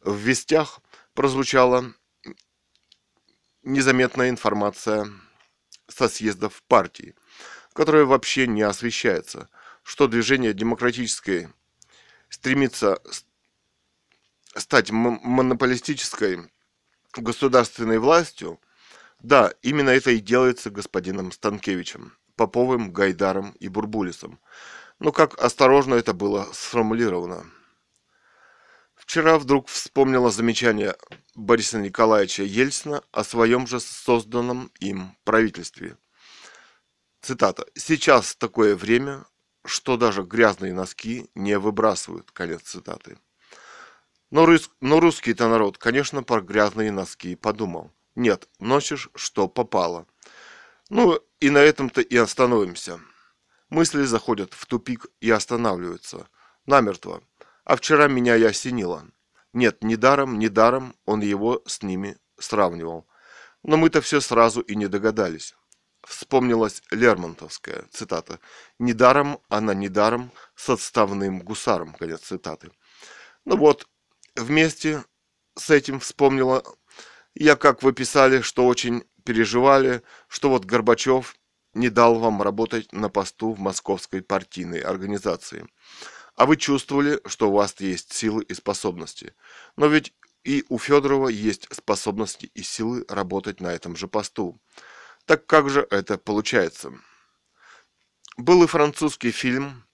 В вестях прозвучала незаметная информация со съездов партии, которая вообще не освещается, что движение демократическое стремится стать монополистической государственной властью, да, именно это и делается господином Станкевичем, Поповым, Гайдаром и Бурбулисом. Но как осторожно это было сформулировано. Вчера вдруг вспомнила замечание Бориса Николаевича Ельцина о своем же созданном им правительстве. Цитата. «Сейчас такое время, что даже грязные носки не выбрасывают». Конец цитаты. Но, рус, но русский-то народ, конечно, про грязные носки подумал. Нет, носишь, что попало. Ну, и на этом-то и остановимся. Мысли заходят в тупик и останавливаются. Намертво. А вчера меня и осенило. Нет, ни даром, ни даром он его с ними сравнивал. Но мы-то все сразу и не догадались. Вспомнилась Лермонтовская цитата. «Недаром она недаром с отставным гусаром». Конец цитаты. Ну вот, вместе с этим вспомнила я, как вы писали, что очень переживали, что вот Горбачев не дал вам работать на посту в московской партийной организации. А вы чувствовали, что у вас есть силы и способности. Но ведь и у Федорова есть способности и силы работать на этом же посту. Так как же это получается? Был и французский фильм,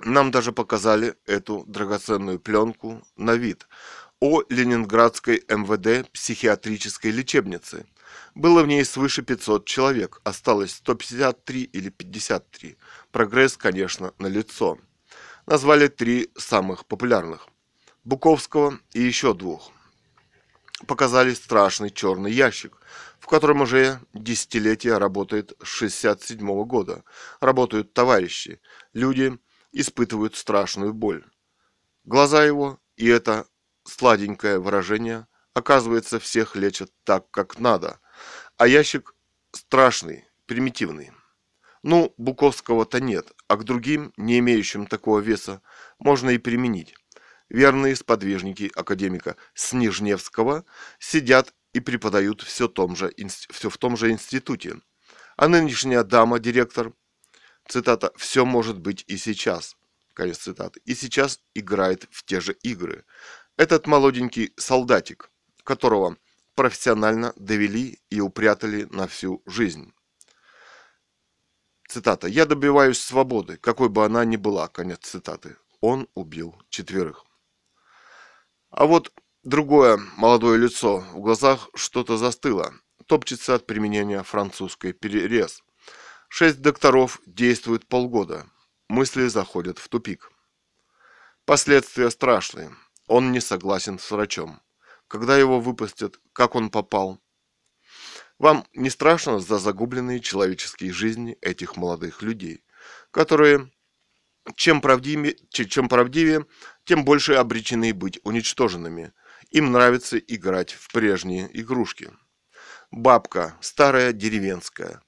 нам даже показали эту драгоценную пленку на вид о Ленинградской МВД психиатрической лечебнице. Было в ней свыше 500 человек, осталось 153 или 53. Прогресс, конечно, налицо. Назвали три самых популярных. Буковского и еще двух. Показали страшный черный ящик, в котором уже десятилетия работает с 67 -го года. Работают товарищи. Люди испытывают страшную боль. Глаза его, и это сладенькое выражение, оказывается, всех лечат так, как надо, а ящик страшный, примитивный. Ну, Буковского-то нет, а к другим, не имеющим такого веса, можно и применить. верные сподвижники академика Снежневского, сидят и преподают все, том же, все в том же институте. А нынешняя дама, директор, цитата, «все может быть и сейчас», конец цитаты, и сейчас играет в те же игры. Этот молоденький солдатик, которого профессионально довели и упрятали на всю жизнь. Цитата. «Я добиваюсь свободы, какой бы она ни была». Конец цитаты. Он убил четверых. А вот другое молодое лицо, в глазах что-то застыло, топчется от применения французской перерез. Шесть докторов действуют полгода. Мысли заходят в тупик. Последствия страшные. Он не согласен с врачом. Когда его выпустят, как он попал? Вам не страшно за загубленные человеческие жизни этих молодых людей, которые чем правдивее, чем правдивее, тем больше обречены быть уничтоженными. Им нравится играть в прежние игрушки. Бабка, старая деревенская,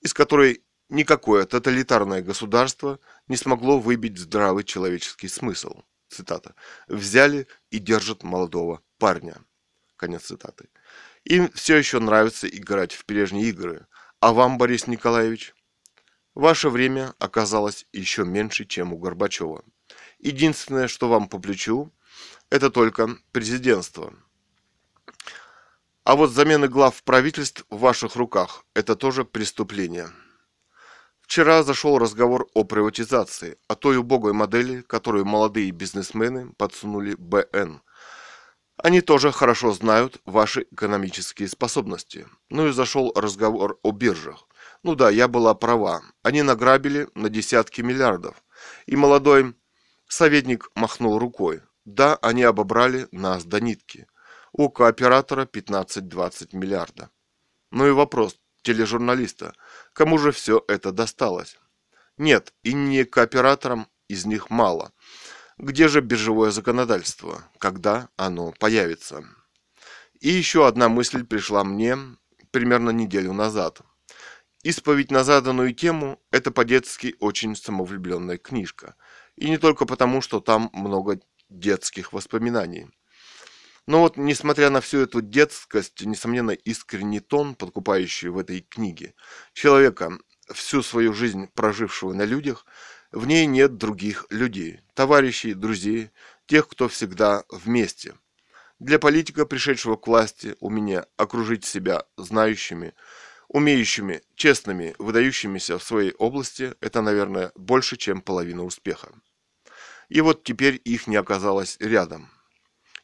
из которой никакое тоталитарное государство не смогло выбить здравый человеческий смысл. Цитата. «Взяли и держат молодого парня». Конец цитаты. Им все еще нравится играть в прежние игры. А вам, Борис Николаевич? Ваше время оказалось еще меньше, чем у Горбачева. Единственное, что вам по плечу, это только президентство. А вот замена глав правительств в ваших руках – это тоже преступление. Вчера зашел разговор о приватизации, о той убогой модели, которую молодые бизнесмены подсунули БН. Они тоже хорошо знают ваши экономические способности. Ну и зашел разговор о биржах. Ну да, я была права. Они награбили на десятки миллиардов. И молодой советник махнул рукой. Да, они обобрали нас до нитки. У кооператора 15-20 миллиарда. Ну и вопрос тележурналиста. Кому же все это досталось? Нет, и не кооператорам из них мало. Где же биржевое законодательство? Когда оно появится? И еще одна мысль пришла мне примерно неделю назад. Исповедь на заданную тему – это по-детски очень самовлюбленная книжка. И не только потому, что там много детских воспоминаний. Но вот, несмотря на всю эту детскость, несомненно, искренний тон, подкупающий в этой книге, человека, всю свою жизнь прожившего на людях, в ней нет других людей, товарищей, друзей, тех, кто всегда вместе. Для политика, пришедшего к власти, у меня окружить себя знающими, умеющими, честными, выдающимися в своей области, это, наверное, больше, чем половина успеха. И вот теперь их не оказалось рядом.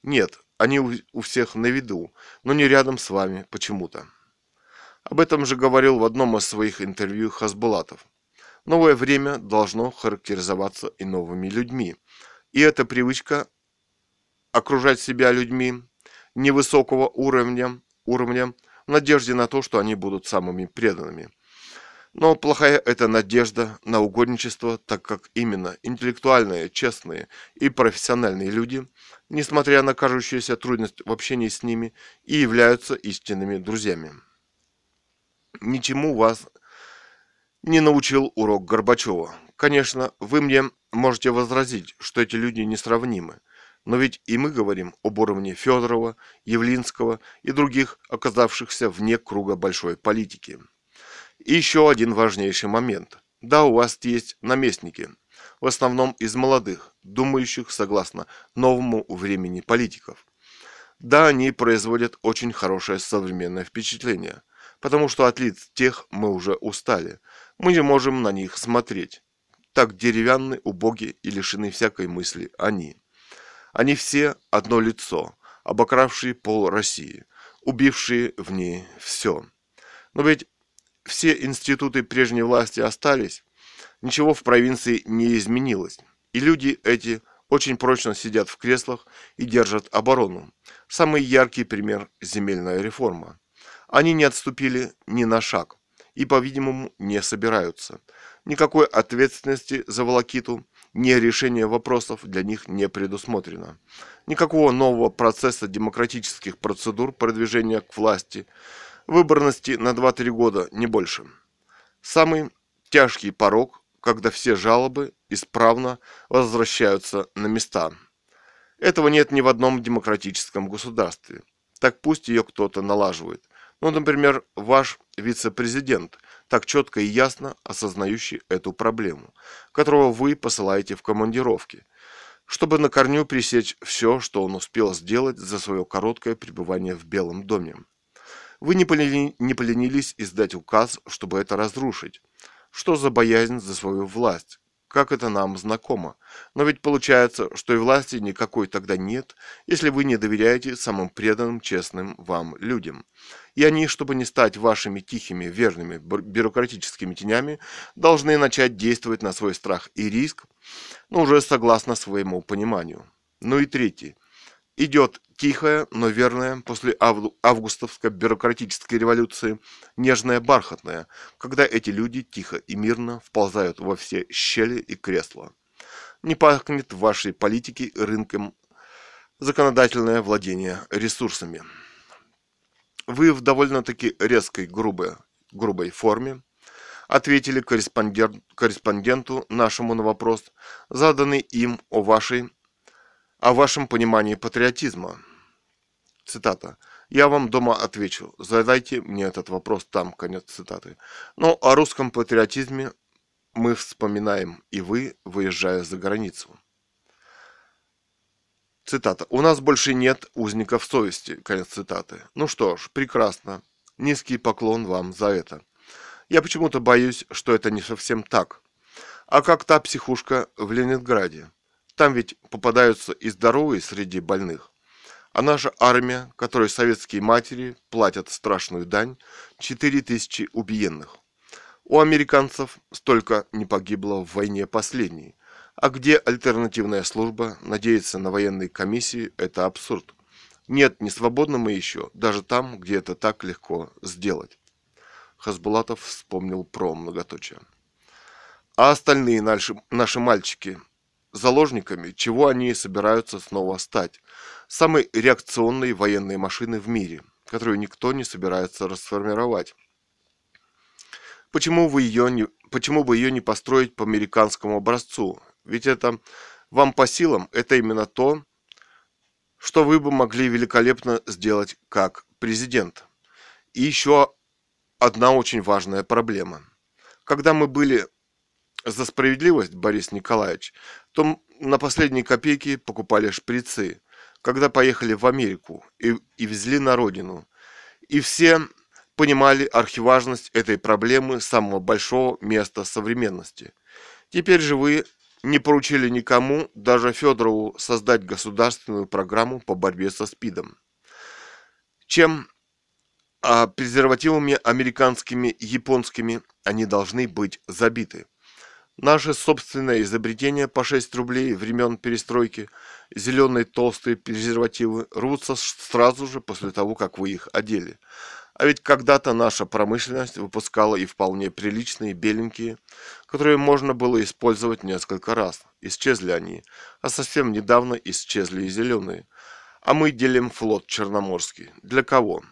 Нет, они у всех на виду, но не рядом с вами почему-то. Об этом же говорил в одном из своих интервью Хасбулатов. Новое время должно характеризоваться и новыми людьми. И эта привычка окружать себя людьми невысокого уровня, уровня в надежде на то, что они будут самыми преданными – но плохая эта надежда на угодничество, так как именно интеллектуальные, честные и профессиональные люди, несмотря на кажущуюся трудность в общении с ними, и являются истинными друзьями. Ничему вас не научил урок Горбачева. Конечно, вы мне можете возразить, что эти люди несравнимы, но ведь и мы говорим об уровне Федорова, Явлинского и других, оказавшихся вне круга большой политики. И еще один важнейший момент. Да, у вас есть наместники, в основном из молодых, думающих согласно новому времени политиков. Да, они производят очень хорошее современное впечатление, потому что от лиц тех мы уже устали. Мы не можем на них смотреть. Так деревянны, убоги и лишены всякой мысли они. Они все одно лицо, обокравшие пол России, убившие в ней все. Но ведь все институты прежней власти остались, ничего в провинции не изменилось. И люди эти очень прочно сидят в креслах и держат оборону. Самый яркий пример – земельная реформа. Они не отступили ни на шаг и, по-видимому, не собираются. Никакой ответственности за волокиту, ни решения вопросов для них не предусмотрено. Никакого нового процесса демократических процедур продвижения к власти – Выборности на 2-3 года, не больше. Самый тяжкий порог, когда все жалобы исправно возвращаются на места. Этого нет ни в одном демократическом государстве. Так пусть ее кто-то налаживает. Ну, например, ваш вице-президент, так четко и ясно осознающий эту проблему, которого вы посылаете в командировки, чтобы на корню пресечь все, что он успел сделать за свое короткое пребывание в Белом доме. Вы не, полени, не поленились издать указ, чтобы это разрушить. Что за боязнь за свою власть? Как это нам знакомо. Но ведь получается, что и власти никакой тогда нет, если вы не доверяете самым преданным, честным вам людям. И они, чтобы не стать вашими тихими, верными, бюрократическими тенями, должны начать действовать на свой страх и риск, но уже согласно своему пониманию. Ну и третий. Идет тихая, но верная после августовской бюрократической революции, нежная бархатная, когда эти люди тихо и мирно вползают во все щели и кресла. Не пахнет вашей политике рынком законодательное владение ресурсами. Вы в довольно-таки резкой, грубой, грубой форме ответили корреспондент, корреспонденту нашему на вопрос, заданный им о вашей о вашем понимании патриотизма. Цитата. «Я вам дома отвечу. Задайте мне этот вопрос там». Конец цитаты. Но о русском патриотизме мы вспоминаем, и вы, выезжая за границу. Цитата. «У нас больше нет узников совести». Конец цитаты. Ну что ж, прекрасно. Низкий поклон вам за это. Я почему-то боюсь, что это не совсем так. А как та психушка в Ленинграде? Там ведь попадаются и здоровые среди больных. А наша армия, которой советские матери платят страшную дань, 4000 убиенных. У американцев столько не погибло в войне последней. А где альтернативная служба, надеяться на военные комиссии – это абсурд. Нет, не свободны мы еще, даже там, где это так легко сделать. Хасбулатов вспомнил про многоточие. А остальные наши, наши мальчики заложниками, чего они собираются снова стать. Самой реакционной военной машины в мире, которую никто не собирается расформировать. Почему, вы ее не, почему бы ее не построить по американскому образцу? Ведь это вам по силам, это именно то, что вы бы могли великолепно сделать как президент. И еще одна очень важная проблема. Когда мы были за справедливость, Борис Николаевич, то на последние копейки покупали шприцы, когда поехали в Америку и, и везли на родину. И все понимали архиважность этой проблемы самого большого места современности. Теперь же вы не поручили никому, даже Федорову, создать государственную программу по борьбе со СПИДом. Чем а презервативами американскими, японскими они должны быть забиты. Наше собственное изобретение по 6 рублей времен перестройки, зеленые толстые презервативы, рвутся сразу же после того, как вы их одели. А ведь когда-то наша промышленность выпускала и вполне приличные беленькие, которые можно было использовать несколько раз. Исчезли они, а совсем недавно исчезли и зеленые. А мы делим флот Черноморский. Для кого?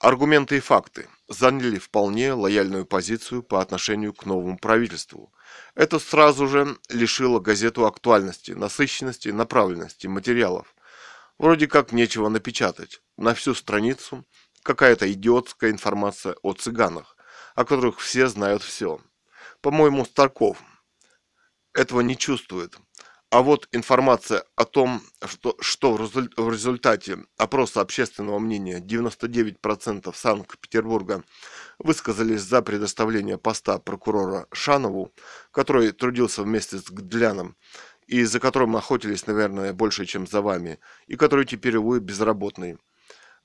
Аргументы и факты заняли вполне лояльную позицию по отношению к новому правительству. Это сразу же лишило газету актуальности, насыщенности, направленности материалов. Вроде как нечего напечатать. На всю страницу какая-то идиотская информация о цыганах, о которых все знают все. По-моему, Старков этого не чувствует. А вот информация о том, что, что в результате опроса общественного мнения 99% Санкт-Петербурга высказались за предоставление поста прокурора Шанову, который трудился вместе с Гдляном, и за которым охотились, наверное, больше, чем за вами, и который теперь, увы, безработный,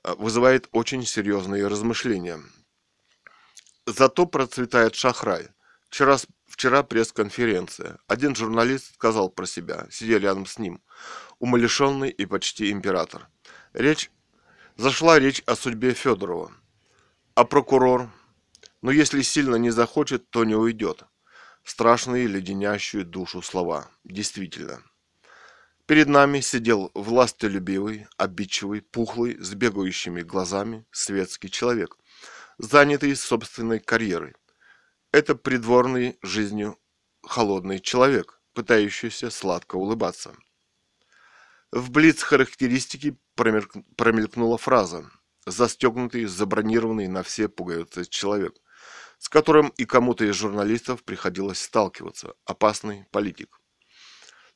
э, вызывает очень серьезные размышления. Зато процветает шахрай. Вчера Вчера пресс-конференция. Один журналист сказал про себя, сидя рядом с ним, умалишенный и почти император. Речь зашла речь о судьбе Федорова. А прокурор? Но если сильно не захочет, то не уйдет. Страшные, леденящие душу слова. Действительно. Перед нами сидел властолюбивый, обидчивый, пухлый, с бегающими глазами светский человек, занятый собственной карьерой. Это придворный жизнью холодный человек, пытающийся сладко улыбаться. В блиц-характеристике промелькнула фраза «застегнутый, забронированный на все пуговицы человек», с которым и кому-то из журналистов приходилось сталкиваться, опасный политик.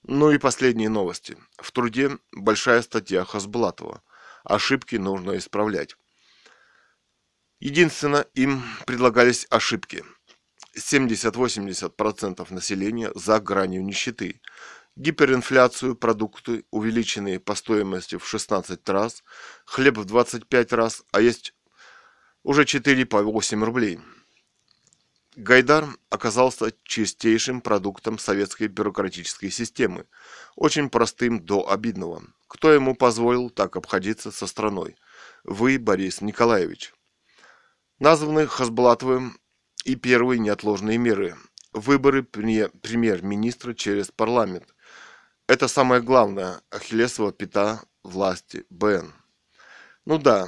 Ну и последние новости. В труде большая статья Хасбулатова. Ошибки нужно исправлять. Единственно, им предлагались ошибки. 70-80% населения за гранью нищеты. Гиперинфляцию, продукты, увеличенные по стоимости в 16 раз, хлеб в 25 раз, а есть уже 4 по 8 рублей. Гайдар оказался чистейшим продуктом советской бюрократической системы, очень простым до обидного. Кто ему позволил так обходиться со страной? Вы, Борис Николаевич. Названы Хасбулатовым и первые неотложные меры. Выборы премьер-министра через парламент. Это самое главное, ахиллесова пята власти БН. Ну да,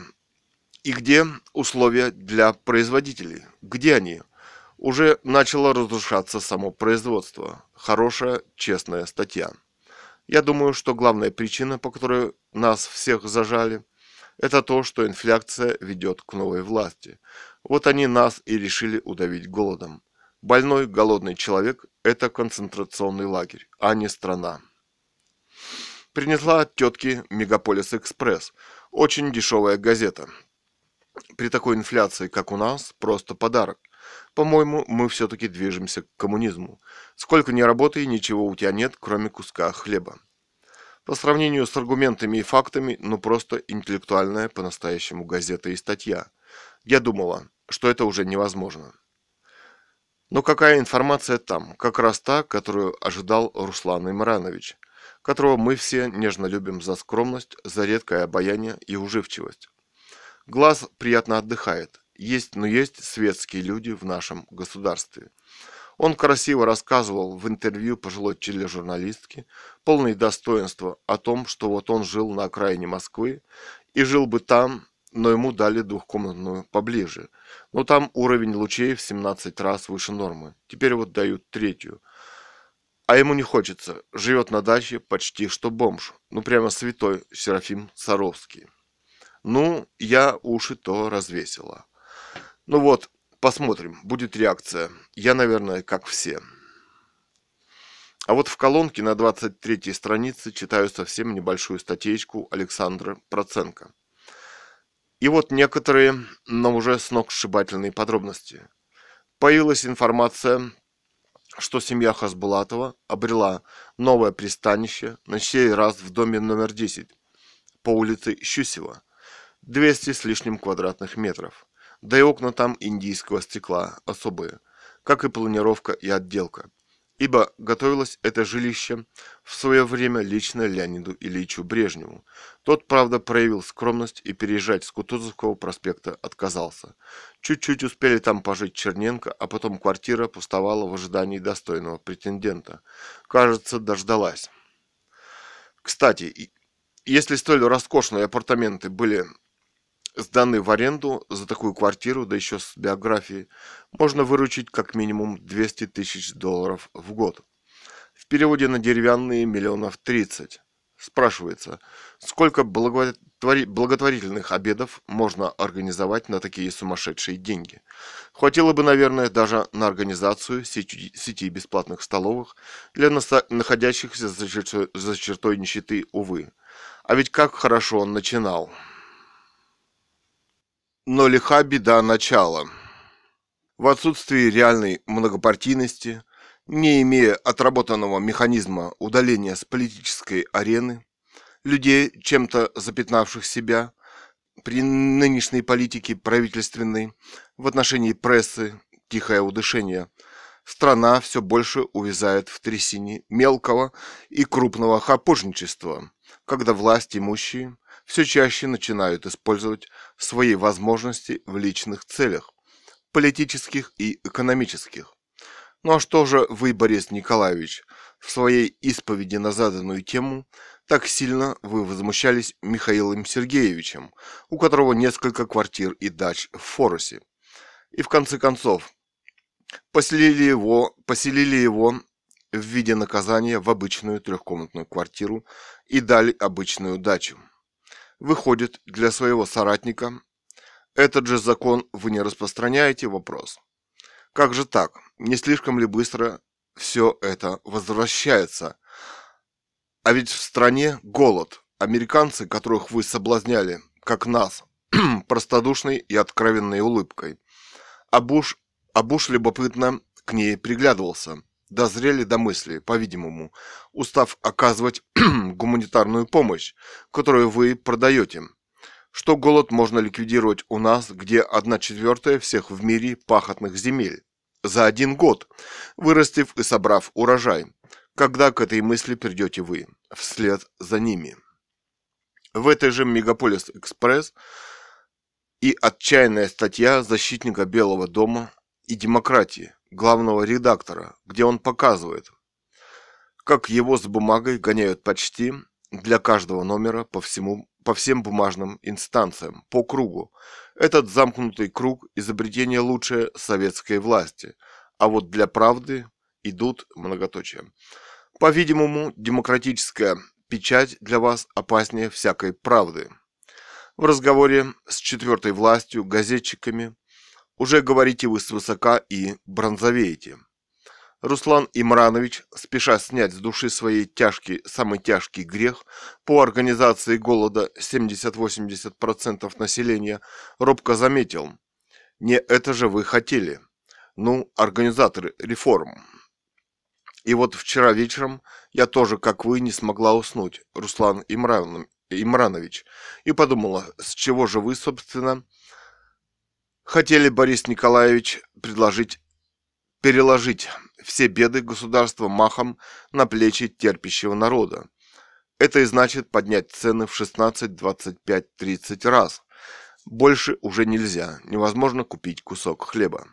и где условия для производителей? Где они? уже начало разрушаться само производство. Хорошая, честная статья. Я думаю, что главная причина, по которой нас всех зажали, это то, что инфляция ведет к новой власти. Вот они нас и решили удавить голодом. Больной, голодный человек – это концентрационный лагерь, а не страна. Принесла тетки «Мегаполис Экспресс». Очень дешевая газета. При такой инфляции, как у нас, просто подарок. По-моему, мы все-таки движемся к коммунизму. Сколько ни работай, ничего у тебя нет, кроме куска хлеба. По сравнению с аргументами и фактами, ну просто интеллектуальная по-настоящему газета и статья. Я думала, что это уже невозможно. Но какая информация там? Как раз та, которую ожидал Руслан Имранович, которого мы все нежно любим за скромность, за редкое обаяние и уживчивость. Глаз приятно отдыхает, есть, но есть светские люди в нашем государстве. Он красиво рассказывал в интервью пожилой тележурналистке, полной достоинства, о том, что вот он жил на окраине Москвы и жил бы там, но ему дали двухкомнатную поближе. Но там уровень лучей в 17 раз выше нормы. Теперь вот дают третью. А ему не хочется. Живет на даче почти что бомж. Ну прямо святой Серафим Саровский. Ну, я уши то развесила. Ну вот, посмотрим, будет реакция. Я, наверное, как все. А вот в колонке на 23 странице читаю совсем небольшую статейку Александра Проценко. И вот некоторые, но уже сногсшибательные подробности. Появилась информация, что семья Хасбулатова обрела новое пристанище, на сей раз в доме номер 10 по улице Щусева, 200 с лишним квадратных метров да и окна там индийского стекла особые, как и планировка и отделка. Ибо готовилось это жилище в свое время лично Леониду Ильичу Брежневу. Тот, правда, проявил скромность и переезжать с Кутузовского проспекта отказался. Чуть-чуть успели там пожить Черненко, а потом квартира пустовала в ожидании достойного претендента. Кажется, дождалась. Кстати, если столь роскошные апартаменты были сданный в аренду за такую квартиру, да еще с биографией, можно выручить как минимум 200 тысяч долларов в год. В переводе на деревянные миллионов 30. Спрашивается, сколько благотвори... благотворительных обедов можно организовать на такие сумасшедшие деньги? Хватило бы, наверное, даже на организацию сети, сети бесплатных столовых для находящихся за чертой нищеты, увы. А ведь как хорошо он начинал. Но лиха беда начала. В отсутствии реальной многопартийности, не имея отработанного механизма удаления с политической арены, людей, чем-то запятнавших себя, при нынешней политике правительственной, в отношении прессы, тихое удышение, страна все больше увязает в трясине мелкого и крупного хапожничества, когда власть имущие – все чаще начинают использовать свои возможности в личных целях, политических и экономических. Ну а что же вы, Борис Николаевич, в своей исповеди на заданную тему так сильно вы возмущались Михаилом Сергеевичем, у которого несколько квартир и дач в Форосе? И в конце концов, поселили его, поселили его в виде наказания в обычную трехкомнатную квартиру и дали обычную дачу. Выходит, для своего соратника этот же закон вы не распространяете вопрос. Как же так? Не слишком ли быстро все это возвращается? А ведь в стране голод. Американцы, которых вы соблазняли, как нас, простодушной и откровенной улыбкой. А Буш, а Буш любопытно к ней приглядывался. Дозрели до мысли, по-видимому, устав оказывать гуманитарную помощь, которую вы продаете. Что голод можно ликвидировать у нас, где одна четвертая всех в мире пахотных земель. За один год, вырастив и собрав урожай. Когда к этой мысли придете вы, вслед за ними. В этой же Мегаполис Экспресс и отчаянная статья защитника Белого дома и демократии, главного редактора, где он показывает, как его с бумагой гоняют почти для каждого номера по всему по всем бумажным инстанциям, по кругу. Этот замкнутый круг – изобретение лучшее советской власти, а вот для правды идут многоточия. По-видимому, демократическая печать для вас опаснее всякой правды. В разговоре с четвертой властью, газетчиками, уже говорите вы свысока и бронзовеете. Руслан Имранович, спеша снять с души своей тяжкий, самый тяжкий грех по организации голода 70-80% населения, робко заметил. Не это же вы хотели. Ну, организаторы реформ. И вот вчера вечером я тоже, как вы, не смогла уснуть, Руслан Имран, Имранович, и подумала, с чего же вы, собственно, хотели, Борис Николаевич, предложить переложить все беды государства махом на плечи терпящего народа. Это и значит поднять цены в 16, 25, 30 раз. Больше уже нельзя, невозможно купить кусок хлеба.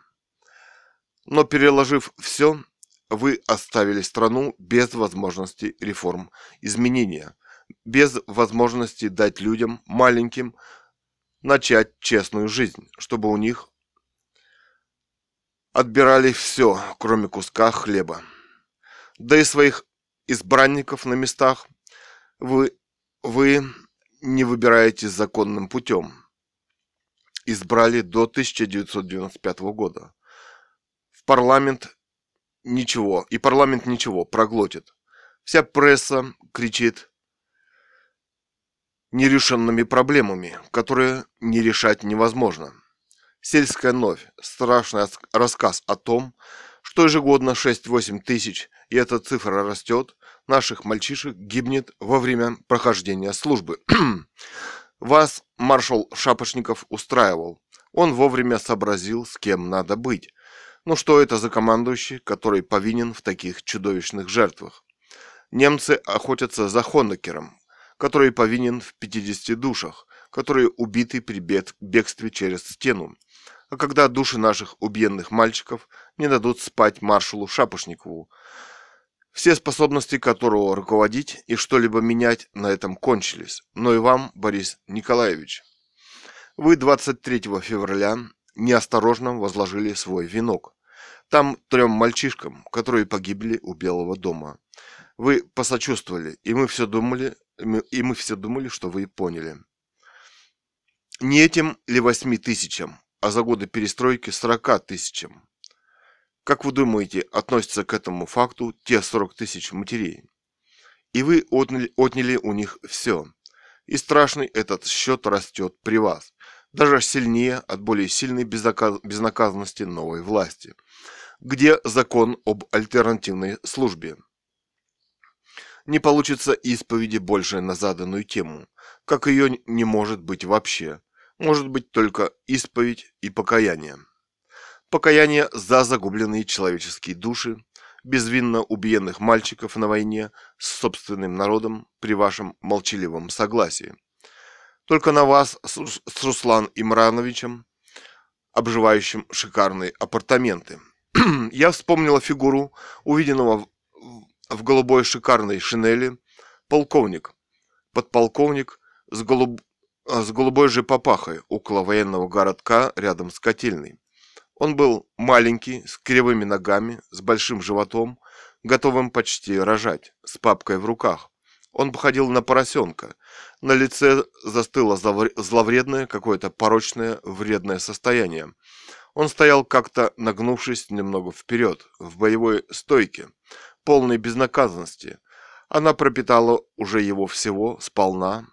Но переложив все, вы оставили страну без возможности реформ, изменения, без возможности дать людям, маленьким, начать честную жизнь, чтобы у них отбирали все, кроме куска хлеба. Да и своих избранников на местах вы, вы не выбираете законным путем. Избрали до 1995 года. В парламент ничего, и парламент ничего, проглотит. Вся пресса кричит нерешенными проблемами, которые не решать невозможно. Сельская новь. Страшный рассказ о том, что ежегодно 6-8 тысяч, и эта цифра растет, наших мальчишек гибнет во время прохождения службы. Вас маршал Шапошников устраивал. Он вовремя сообразил, с кем надо быть. Ну что это за командующий, который повинен в таких чудовищных жертвах? Немцы охотятся за Хонекером, который повинен в 50 душах, которые убиты при бегстве через стену. А когда души наших убиенных мальчиков не дадут спать маршалу Шапошникову, все способности которого руководить и что-либо менять на этом кончились. Но и вам, Борис Николаевич. Вы 23 февраля неосторожно возложили свой венок. Там трем мальчишкам, которые погибли у Белого дома. Вы посочувствовали, и мы все думали, и мы все думали, что вы поняли. Не этим ли восьми тысячам, а за годы перестройки 40 тысячам? Как вы думаете, относятся к этому факту те 40 тысяч матерей? И вы отняли, отняли у них все. И страшный этот счет растет при вас, даже сильнее от более сильной безнаказанности новой власти – где закон об альтернативной службе. Не получится исповеди больше на заданную тему, как ее не может быть вообще. Может быть только исповедь и покаяние. Покаяние за загубленные человеческие души, безвинно убиенных мальчиков на войне с собственным народом при вашем молчаливом согласии. Только на вас с Руслан Имрановичем, обживающим шикарные апартаменты – я вспомнила фигуру увиденного в голубой шикарной шинели полковник, подполковник с, голуб... с голубой же папахой около военного городка рядом с котельной. Он был маленький, с кривыми ногами, с большим животом, готовым почти рожать, с папкой в руках. Он походил на поросенка. На лице застыло зловредное, какое-то порочное, вредное состояние. Он стоял как-то нагнувшись немного вперед, в боевой стойке, полной безнаказанности. Она пропитала уже его всего сполна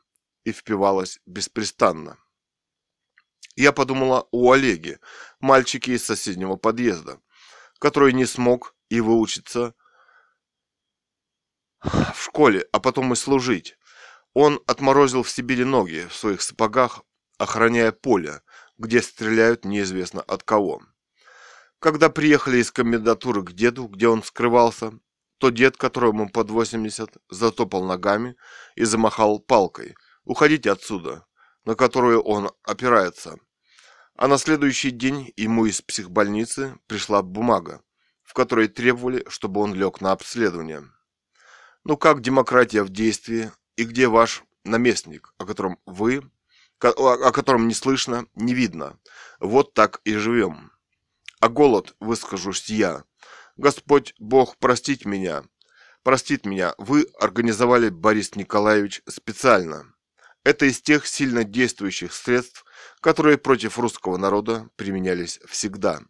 и впивалась беспрестанно. Я подумала о Олеге, мальчике из соседнего подъезда, который не смог и выучиться в школе, а потом и служить. Он отморозил в Сибири ноги в своих сапогах, охраняя поле, где стреляют неизвестно от кого. Когда приехали из комендатуры к деду, где он скрывался, то дед, которому под 80, затопал ногами и замахал палкой. «Уходите отсюда!» на которую он опирается. А на следующий день ему из психбольницы пришла бумага, в которой требовали, чтобы он лег на обследование. Ну как демократия в действии и где ваш наместник, о котором вы, о котором не слышно, не видно? Вот так и живем. А голод, выскажусь я. Господь Бог, простить меня. Простит меня, вы организовали, Борис Николаевич, специально. Это из тех сильно действующих средств, которые против русского народа применялись всегда.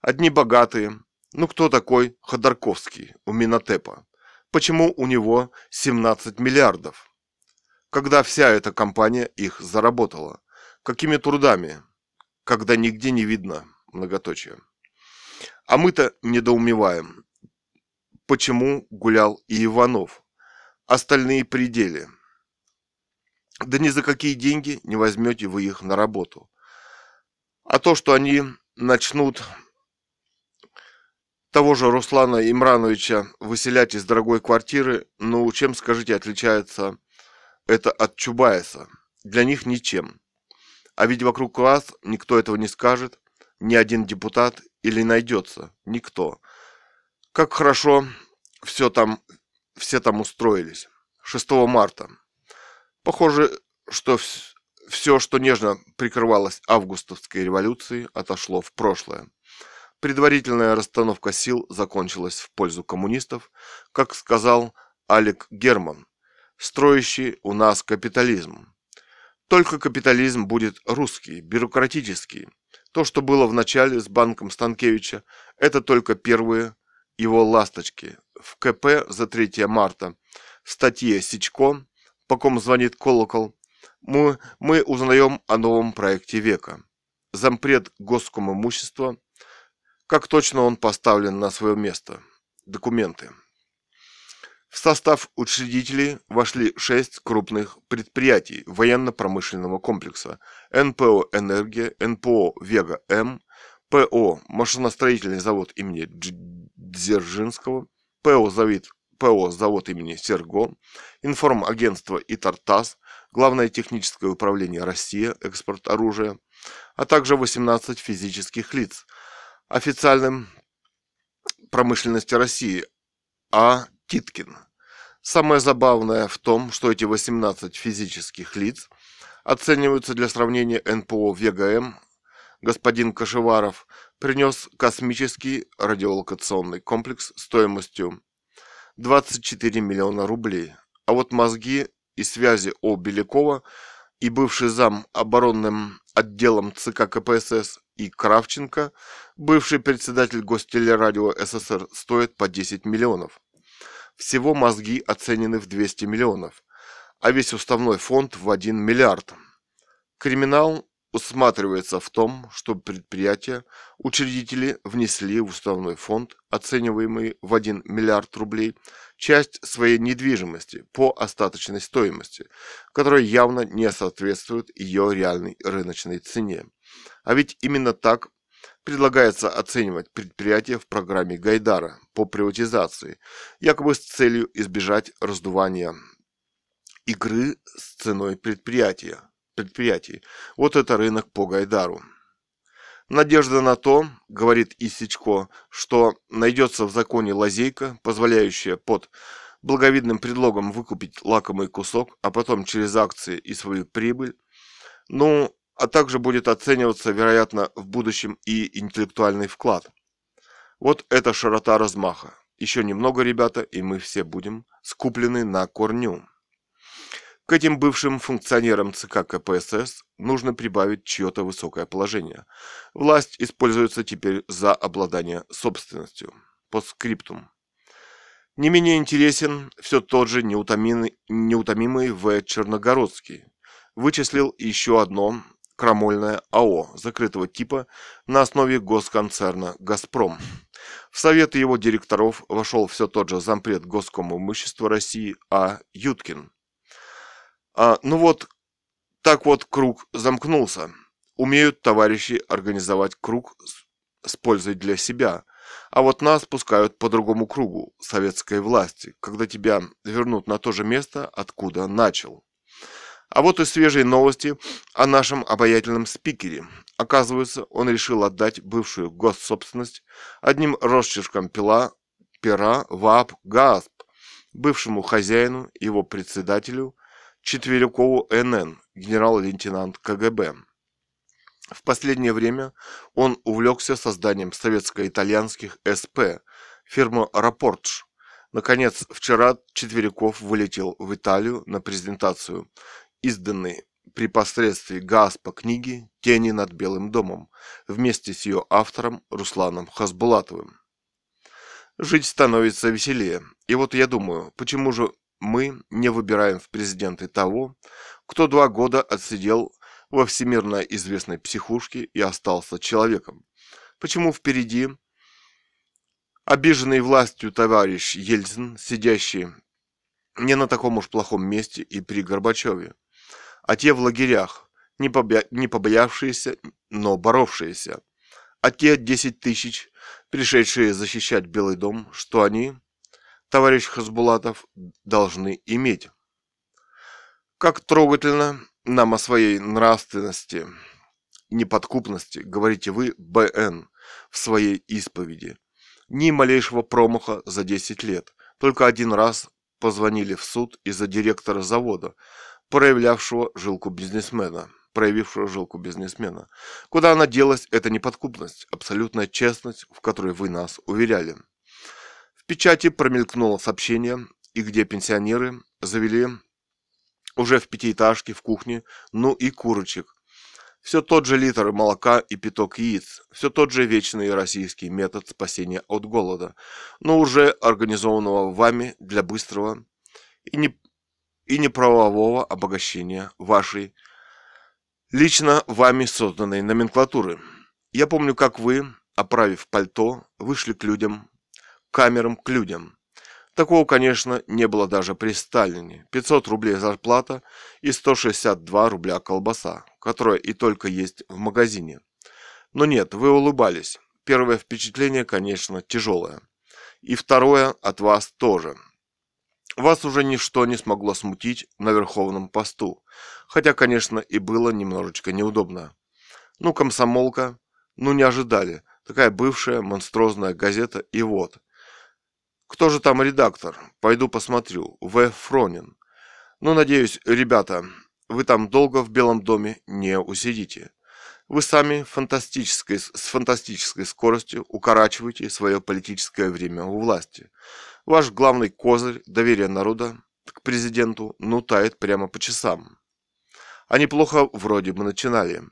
Одни богатые, ну кто такой Ходорковский у Минотепа? почему у него 17 миллиардов. Когда вся эта компания их заработала? Какими трудами? Когда нигде не видно многоточие. А мы-то недоумеваем, почему гулял и Иванов. Остальные пределы. Да ни за какие деньги не возьмете вы их на работу. А то, что они начнут того же Руслана Имрановича выселять из дорогой квартиры, ну, чем, скажите, отличается это от Чубайса? Для них ничем. А ведь вокруг вас никто этого не скажет, ни один депутат или найдется, никто. Как хорошо все там, все там устроились. 6 марта. Похоже, что все, что нежно прикрывалось августовской революцией, отошло в прошлое. Предварительная расстановка сил закончилась в пользу коммунистов, как сказал Алек Герман, строящий у нас капитализм. Только капитализм будет русский, бюрократический. То, что было в начале с банком Станкевича, это только первые его ласточки. В КП за 3 марта статье Сичко «По ком звонит колокол» мы, мы узнаем о новом проекте века. Зампред госкомимущества – как точно он поставлен на свое место. Документы. В состав учредителей вошли шесть крупных предприятий военно-промышленного комплекса НПО «Энергия», НПО «Вега-М», ПО «Машиностроительный завод имени Дзержинского», ПО «Завод, ПО «Завод имени Серго», информагентство «Итартас», Главное техническое управление «Россия», экспорт оружия, а также 18 физических лиц – официальным промышленности России А. Титкин. Самое забавное в том, что эти 18 физических лиц оцениваются для сравнения НПО ВГМ. Господин Кашеваров принес космический радиолокационный комплекс стоимостью 24 миллиона рублей. А вот мозги и связи О. Белякова и бывший зам оборонным отделом ЦК КПСС и Кравченко, бывший председатель Гостелерадио СССР, стоит по 10 миллионов. Всего мозги оценены в 200 миллионов, а весь уставной фонд в 1 миллиард. Криминал усматривается в том, что предприятия, учредители внесли в уставной фонд, оцениваемый в 1 миллиард рублей, часть своей недвижимости по остаточной стоимости, которая явно не соответствует ее реальной рыночной цене. А ведь именно так предлагается оценивать предприятия в программе Гайдара по приватизации, якобы с целью избежать раздувания игры с ценой предприятия предприятий. Вот это рынок по Гайдару. Надежда на то, говорит Исичко, что найдется в законе лазейка, позволяющая под благовидным предлогом выкупить лакомый кусок, а потом через акции и свою прибыль, ну, а также будет оцениваться, вероятно, в будущем и интеллектуальный вклад. Вот это широта размаха. Еще немного, ребята, и мы все будем скуплены на корню. К этим бывшим функционерам ЦК КПСС нужно прибавить чье-то высокое положение. Власть используется теперь за обладание собственностью. По скриптум. Не менее интересен все тот же неутомимый, неутомимый В. Черногородский. Вычислил еще одно крамольное АО закрытого типа на основе госконцерна «Газпром». В советы его директоров вошел все тот же зампред Госкому имущества России А. Юткин. А, ну вот, так вот круг замкнулся. Умеют товарищи организовать круг с, с пользой для себя. А вот нас пускают по другому кругу советской власти, когда тебя вернут на то же место, откуда начал. А вот и свежие новости о нашем обаятельном спикере. Оказывается, он решил отдать бывшую госсобственность одним росчерком пила, пера ВАП ГАСП, бывшему хозяину, его председателю, Четверякову НН, генерал-лейтенант КГБ. В последнее время он увлекся созданием советско-итальянских СП, фирмы «Рапортш». Наконец, вчера Четверяков вылетел в Италию на презентацию изданной при посредстве ГАСПа книги «Тени над Белым домом» вместе с ее автором Русланом Хасбулатовым. Жить становится веселее. И вот я думаю, почему же мы не выбираем в президенты того, кто два года отсидел во всемирно известной психушке и остался человеком? Почему впереди обиженный властью товарищ Ельцин, сидящий не на таком уж плохом месте и при Горбачеве, а те в лагерях, не, побя... не побоявшиеся, но боровшиеся, а те 10 тысяч, пришедшие защищать Белый дом, что они, товарищ Хасбулатов, должны иметь. Как трогательно нам о своей нравственности, неподкупности говорите вы, БН, в своей исповеди. Ни малейшего промаха за 10 лет. Только один раз позвонили в суд из-за директора завода, проявлявшего жилку бизнесмена, проявившего жилку бизнесмена. Куда она делась, это неподкупность, абсолютная честность, в которой вы нас уверяли. В печати промелькнуло сообщение, и где пенсионеры завели уже в пятиэтажке в кухне, ну и курочек. Все тот же литр молока и пяток яиц, все тот же вечный российский метод спасения от голода, но уже организованного вами для быстрого и не и неправового обогащения вашей лично вами созданной номенклатуры. Я помню, как вы, оправив пальто, вышли к людям, камерам к людям. Такого, конечно, не было даже при Сталине. 500 рублей зарплата и 162 рубля колбаса, которая и только есть в магазине. Но нет, вы улыбались. Первое впечатление, конечно, тяжелое. И второе от вас тоже – вас уже ничто не смогло смутить на верховном посту, хотя, конечно, и было немножечко неудобно. Ну, комсомолка, ну не ожидали, такая бывшая монструозная газета, и вот. Кто же там редактор? Пойду посмотрю. В. Фронин. Ну, надеюсь, ребята, вы там долго в Белом доме не усидите. Вы сами фантастической, с фантастической скоростью укорачиваете свое политическое время у власти. Ваш главный козырь доверия народа к президенту ну тает прямо по часам. А неплохо вроде бы начинали.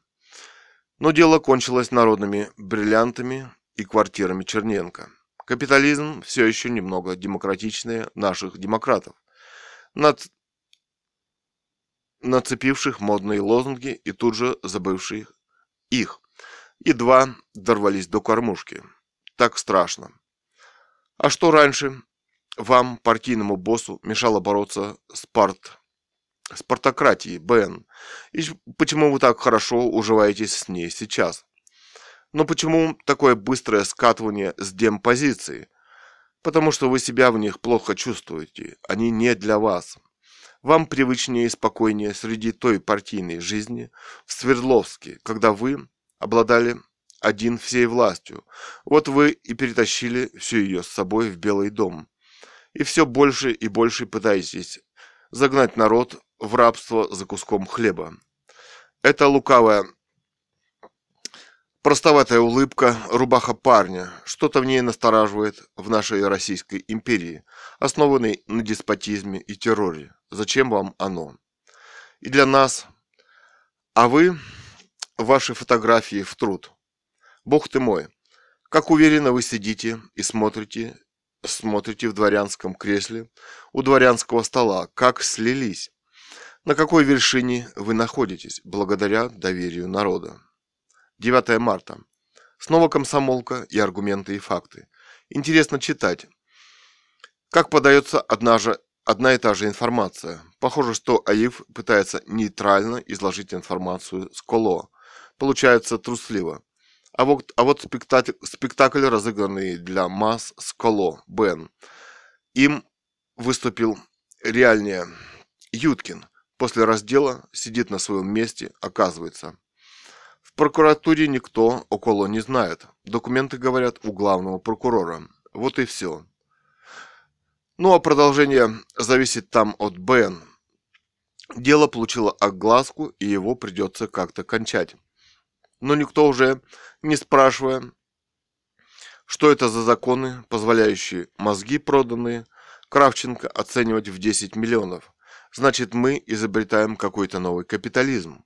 Но дело кончилось народными бриллиантами и квартирами Черненко. Капитализм все еще немного демократичнее наших демократов, над... нацепивших модные лозунги и тут же забывших их. Едва дорвались до кормушки. Так страшно. А что раньше? Вам, партийному боссу, мешало бороться с парт... с партократией, Бен? И почему вы так хорошо уживаетесь с ней сейчас? Но почему такое быстрое скатывание с демпозиции? Потому что вы себя в них плохо чувствуете. Они не для вас. Вам привычнее и спокойнее среди той партийной жизни в Свердловске, когда вы обладали один всей властью. Вот вы и перетащили всю ее с собой в Белый дом и все больше и больше пытаетесь загнать народ в рабство за куском хлеба. Это лукавая Простоватая улыбка, рубаха парня. Что-то в ней настораживает в нашей Российской империи, основанной на деспотизме и терроре. Зачем вам оно? И для нас. А вы, ваши фотографии в труд. Бог ты мой, как уверенно вы сидите и смотрите, смотрите в дворянском кресле у дворянского стола, как слились. На какой вершине вы находитесь благодаря доверию народа? 9 марта. Снова комсомолка и аргументы и факты. Интересно читать. Как подается одна же одна и та же информация. Похоже, что АИФ пытается нейтрально изложить информацию с Коло. Получается трусливо. А вот, а вот спектакль, спектакль, разыгранный для масс с Коло, Бен. Им выступил реальнее Юткин. После раздела сидит на своем месте, оказывается прокуратуре никто около не знает. Документы говорят у главного прокурора. Вот и все. Ну а продолжение зависит там от БН. Дело получило огласку, и его придется как-то кончать. Но никто уже не спрашивая, что это за законы, позволяющие мозги проданные, Кравченко оценивать в 10 миллионов. Значит, мы изобретаем какой-то новый капитализм.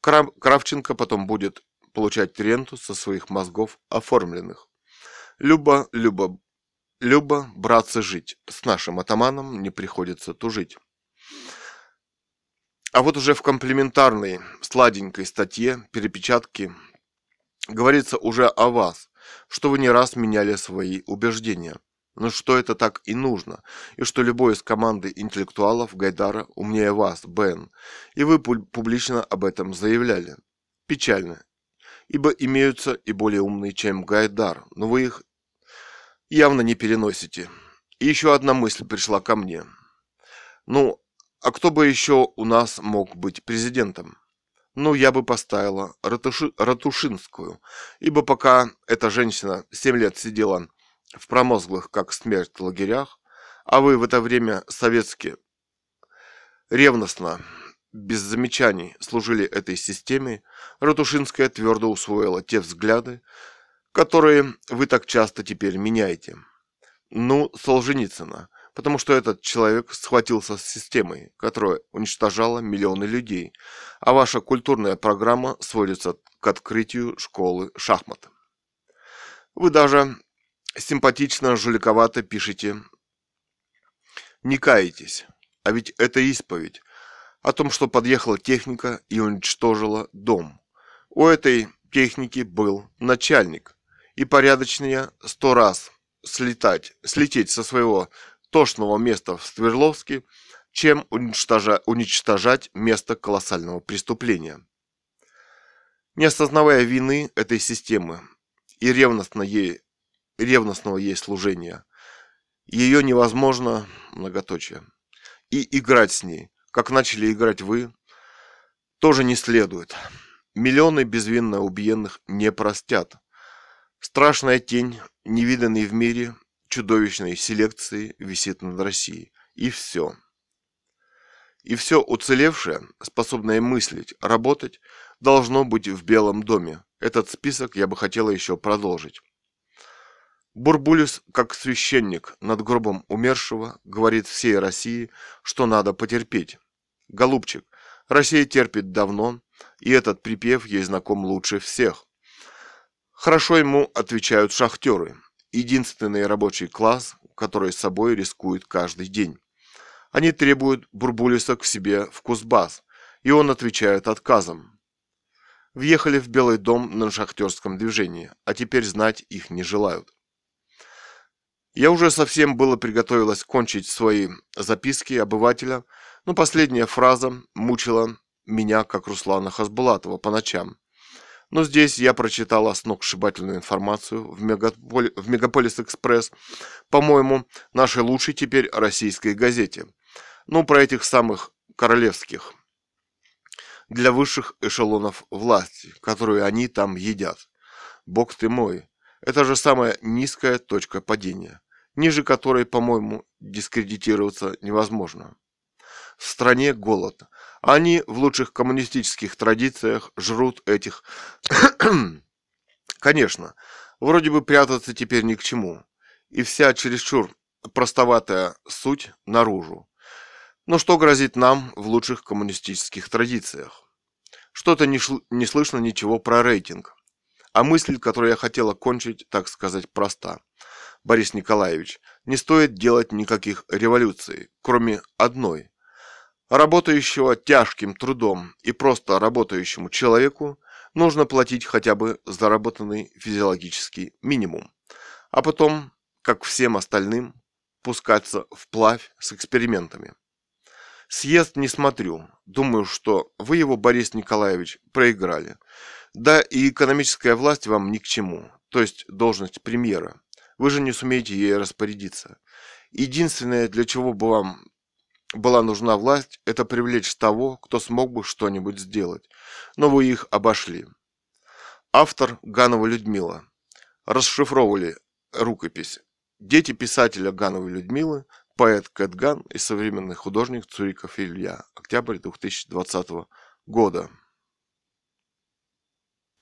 Кравченко потом будет получать ренту со своих мозгов оформленных. Люба, Люба, Люба, братцы, жить. С нашим атаманом не приходится тужить. А вот уже в комплементарной сладенькой статье перепечатки говорится уже о вас, что вы не раз меняли свои убеждения – но что это так и нужно, и что любой из команды интеллектуалов Гайдара умнее вас, Бен, и вы публично об этом заявляли. Печально, ибо имеются и более умные, чем Гайдар, но вы их явно не переносите. И еще одна мысль пришла ко мне. Ну, а кто бы еще у нас мог быть президентом? Ну, я бы поставила Ратуши, Ратушинскую, ибо пока эта женщина 7 лет сидела в промозглых, как смерть, лагерях, а вы в это время советские ревностно, без замечаний служили этой системе, Ратушинская твердо усвоила те взгляды, которые вы так часто теперь меняете. Ну, Солженицына, потому что этот человек схватился с системой, которая уничтожала миллионы людей, а ваша культурная программа сводится к открытию школы шахмат. Вы даже симпатично, жуликовато пишете. Не каетесь, а ведь это исповедь о том, что подъехала техника и уничтожила дом. У этой техники был начальник, и порядочнее сто раз слетать, слететь со своего тошного места в Свердловске, чем уничтожа, уничтожать место колоссального преступления. Не осознавая вины этой системы и ревностно ей ревностного ей служения. Ее невозможно, многоточие, и играть с ней, как начали играть вы, тоже не следует. Миллионы безвинно убиенных не простят. Страшная тень, невиданной в мире, чудовищной селекции висит над Россией. И все. И все уцелевшее, способное мыслить, работать, должно быть в Белом доме. Этот список я бы хотела еще продолжить. Бурбулис, как священник над гробом умершего, говорит всей России, что надо потерпеть. Голубчик, Россия терпит давно, и этот припев ей знаком лучше всех. Хорошо ему отвечают шахтеры, единственный рабочий класс, который собой рискует каждый день. Они требуют Бурбулиса к себе в Кузбасс, и он отвечает отказом. Въехали в Белый дом на шахтерском движении, а теперь знать их не желают. Я уже совсем было приготовилась кончить свои записки обывателя, но последняя фраза мучила меня, как Руслана Хасбулатова, по ночам. Но здесь я прочитала сногсшибательную информацию в, Мегаполи... в Мегаполис Экспресс, по-моему, нашей лучшей теперь российской газете. Ну, про этих самых королевских, для высших эшелонов власти, которые они там едят. Бог ты мой, это же самая низкая точка падения, ниже которой, по-моему, дискредитироваться невозможно. В стране голод. Они в лучших коммунистических традициях жрут этих Конечно, вроде бы прятаться теперь ни к чему, и вся чересчур простоватая суть наружу. Но что грозит нам в лучших коммунистических традициях? Что-то не, шло, не слышно ничего про рейтинг. А мысль, которую я хотел окончить, так сказать, проста. Борис Николаевич, не стоит делать никаких революций, кроме одной. Работающего тяжким трудом и просто работающему человеку нужно платить хотя бы заработанный физиологический минимум, а потом, как всем остальным, пускаться вплавь с экспериментами. Съезд не смотрю. Думаю, что вы его, Борис Николаевич, проиграли. Да и экономическая власть вам ни к чему, то есть должность премьера. Вы же не сумеете ей распорядиться. Единственное, для чего бы вам была нужна власть, это привлечь того, кто смог бы что-нибудь сделать. Но вы их обошли. Автор Ганова Людмила. Расшифровывали рукопись. Дети писателя Гановой Людмилы, поэт Кэт Ган и современный художник Цуриков Илья. Октябрь 2020 года.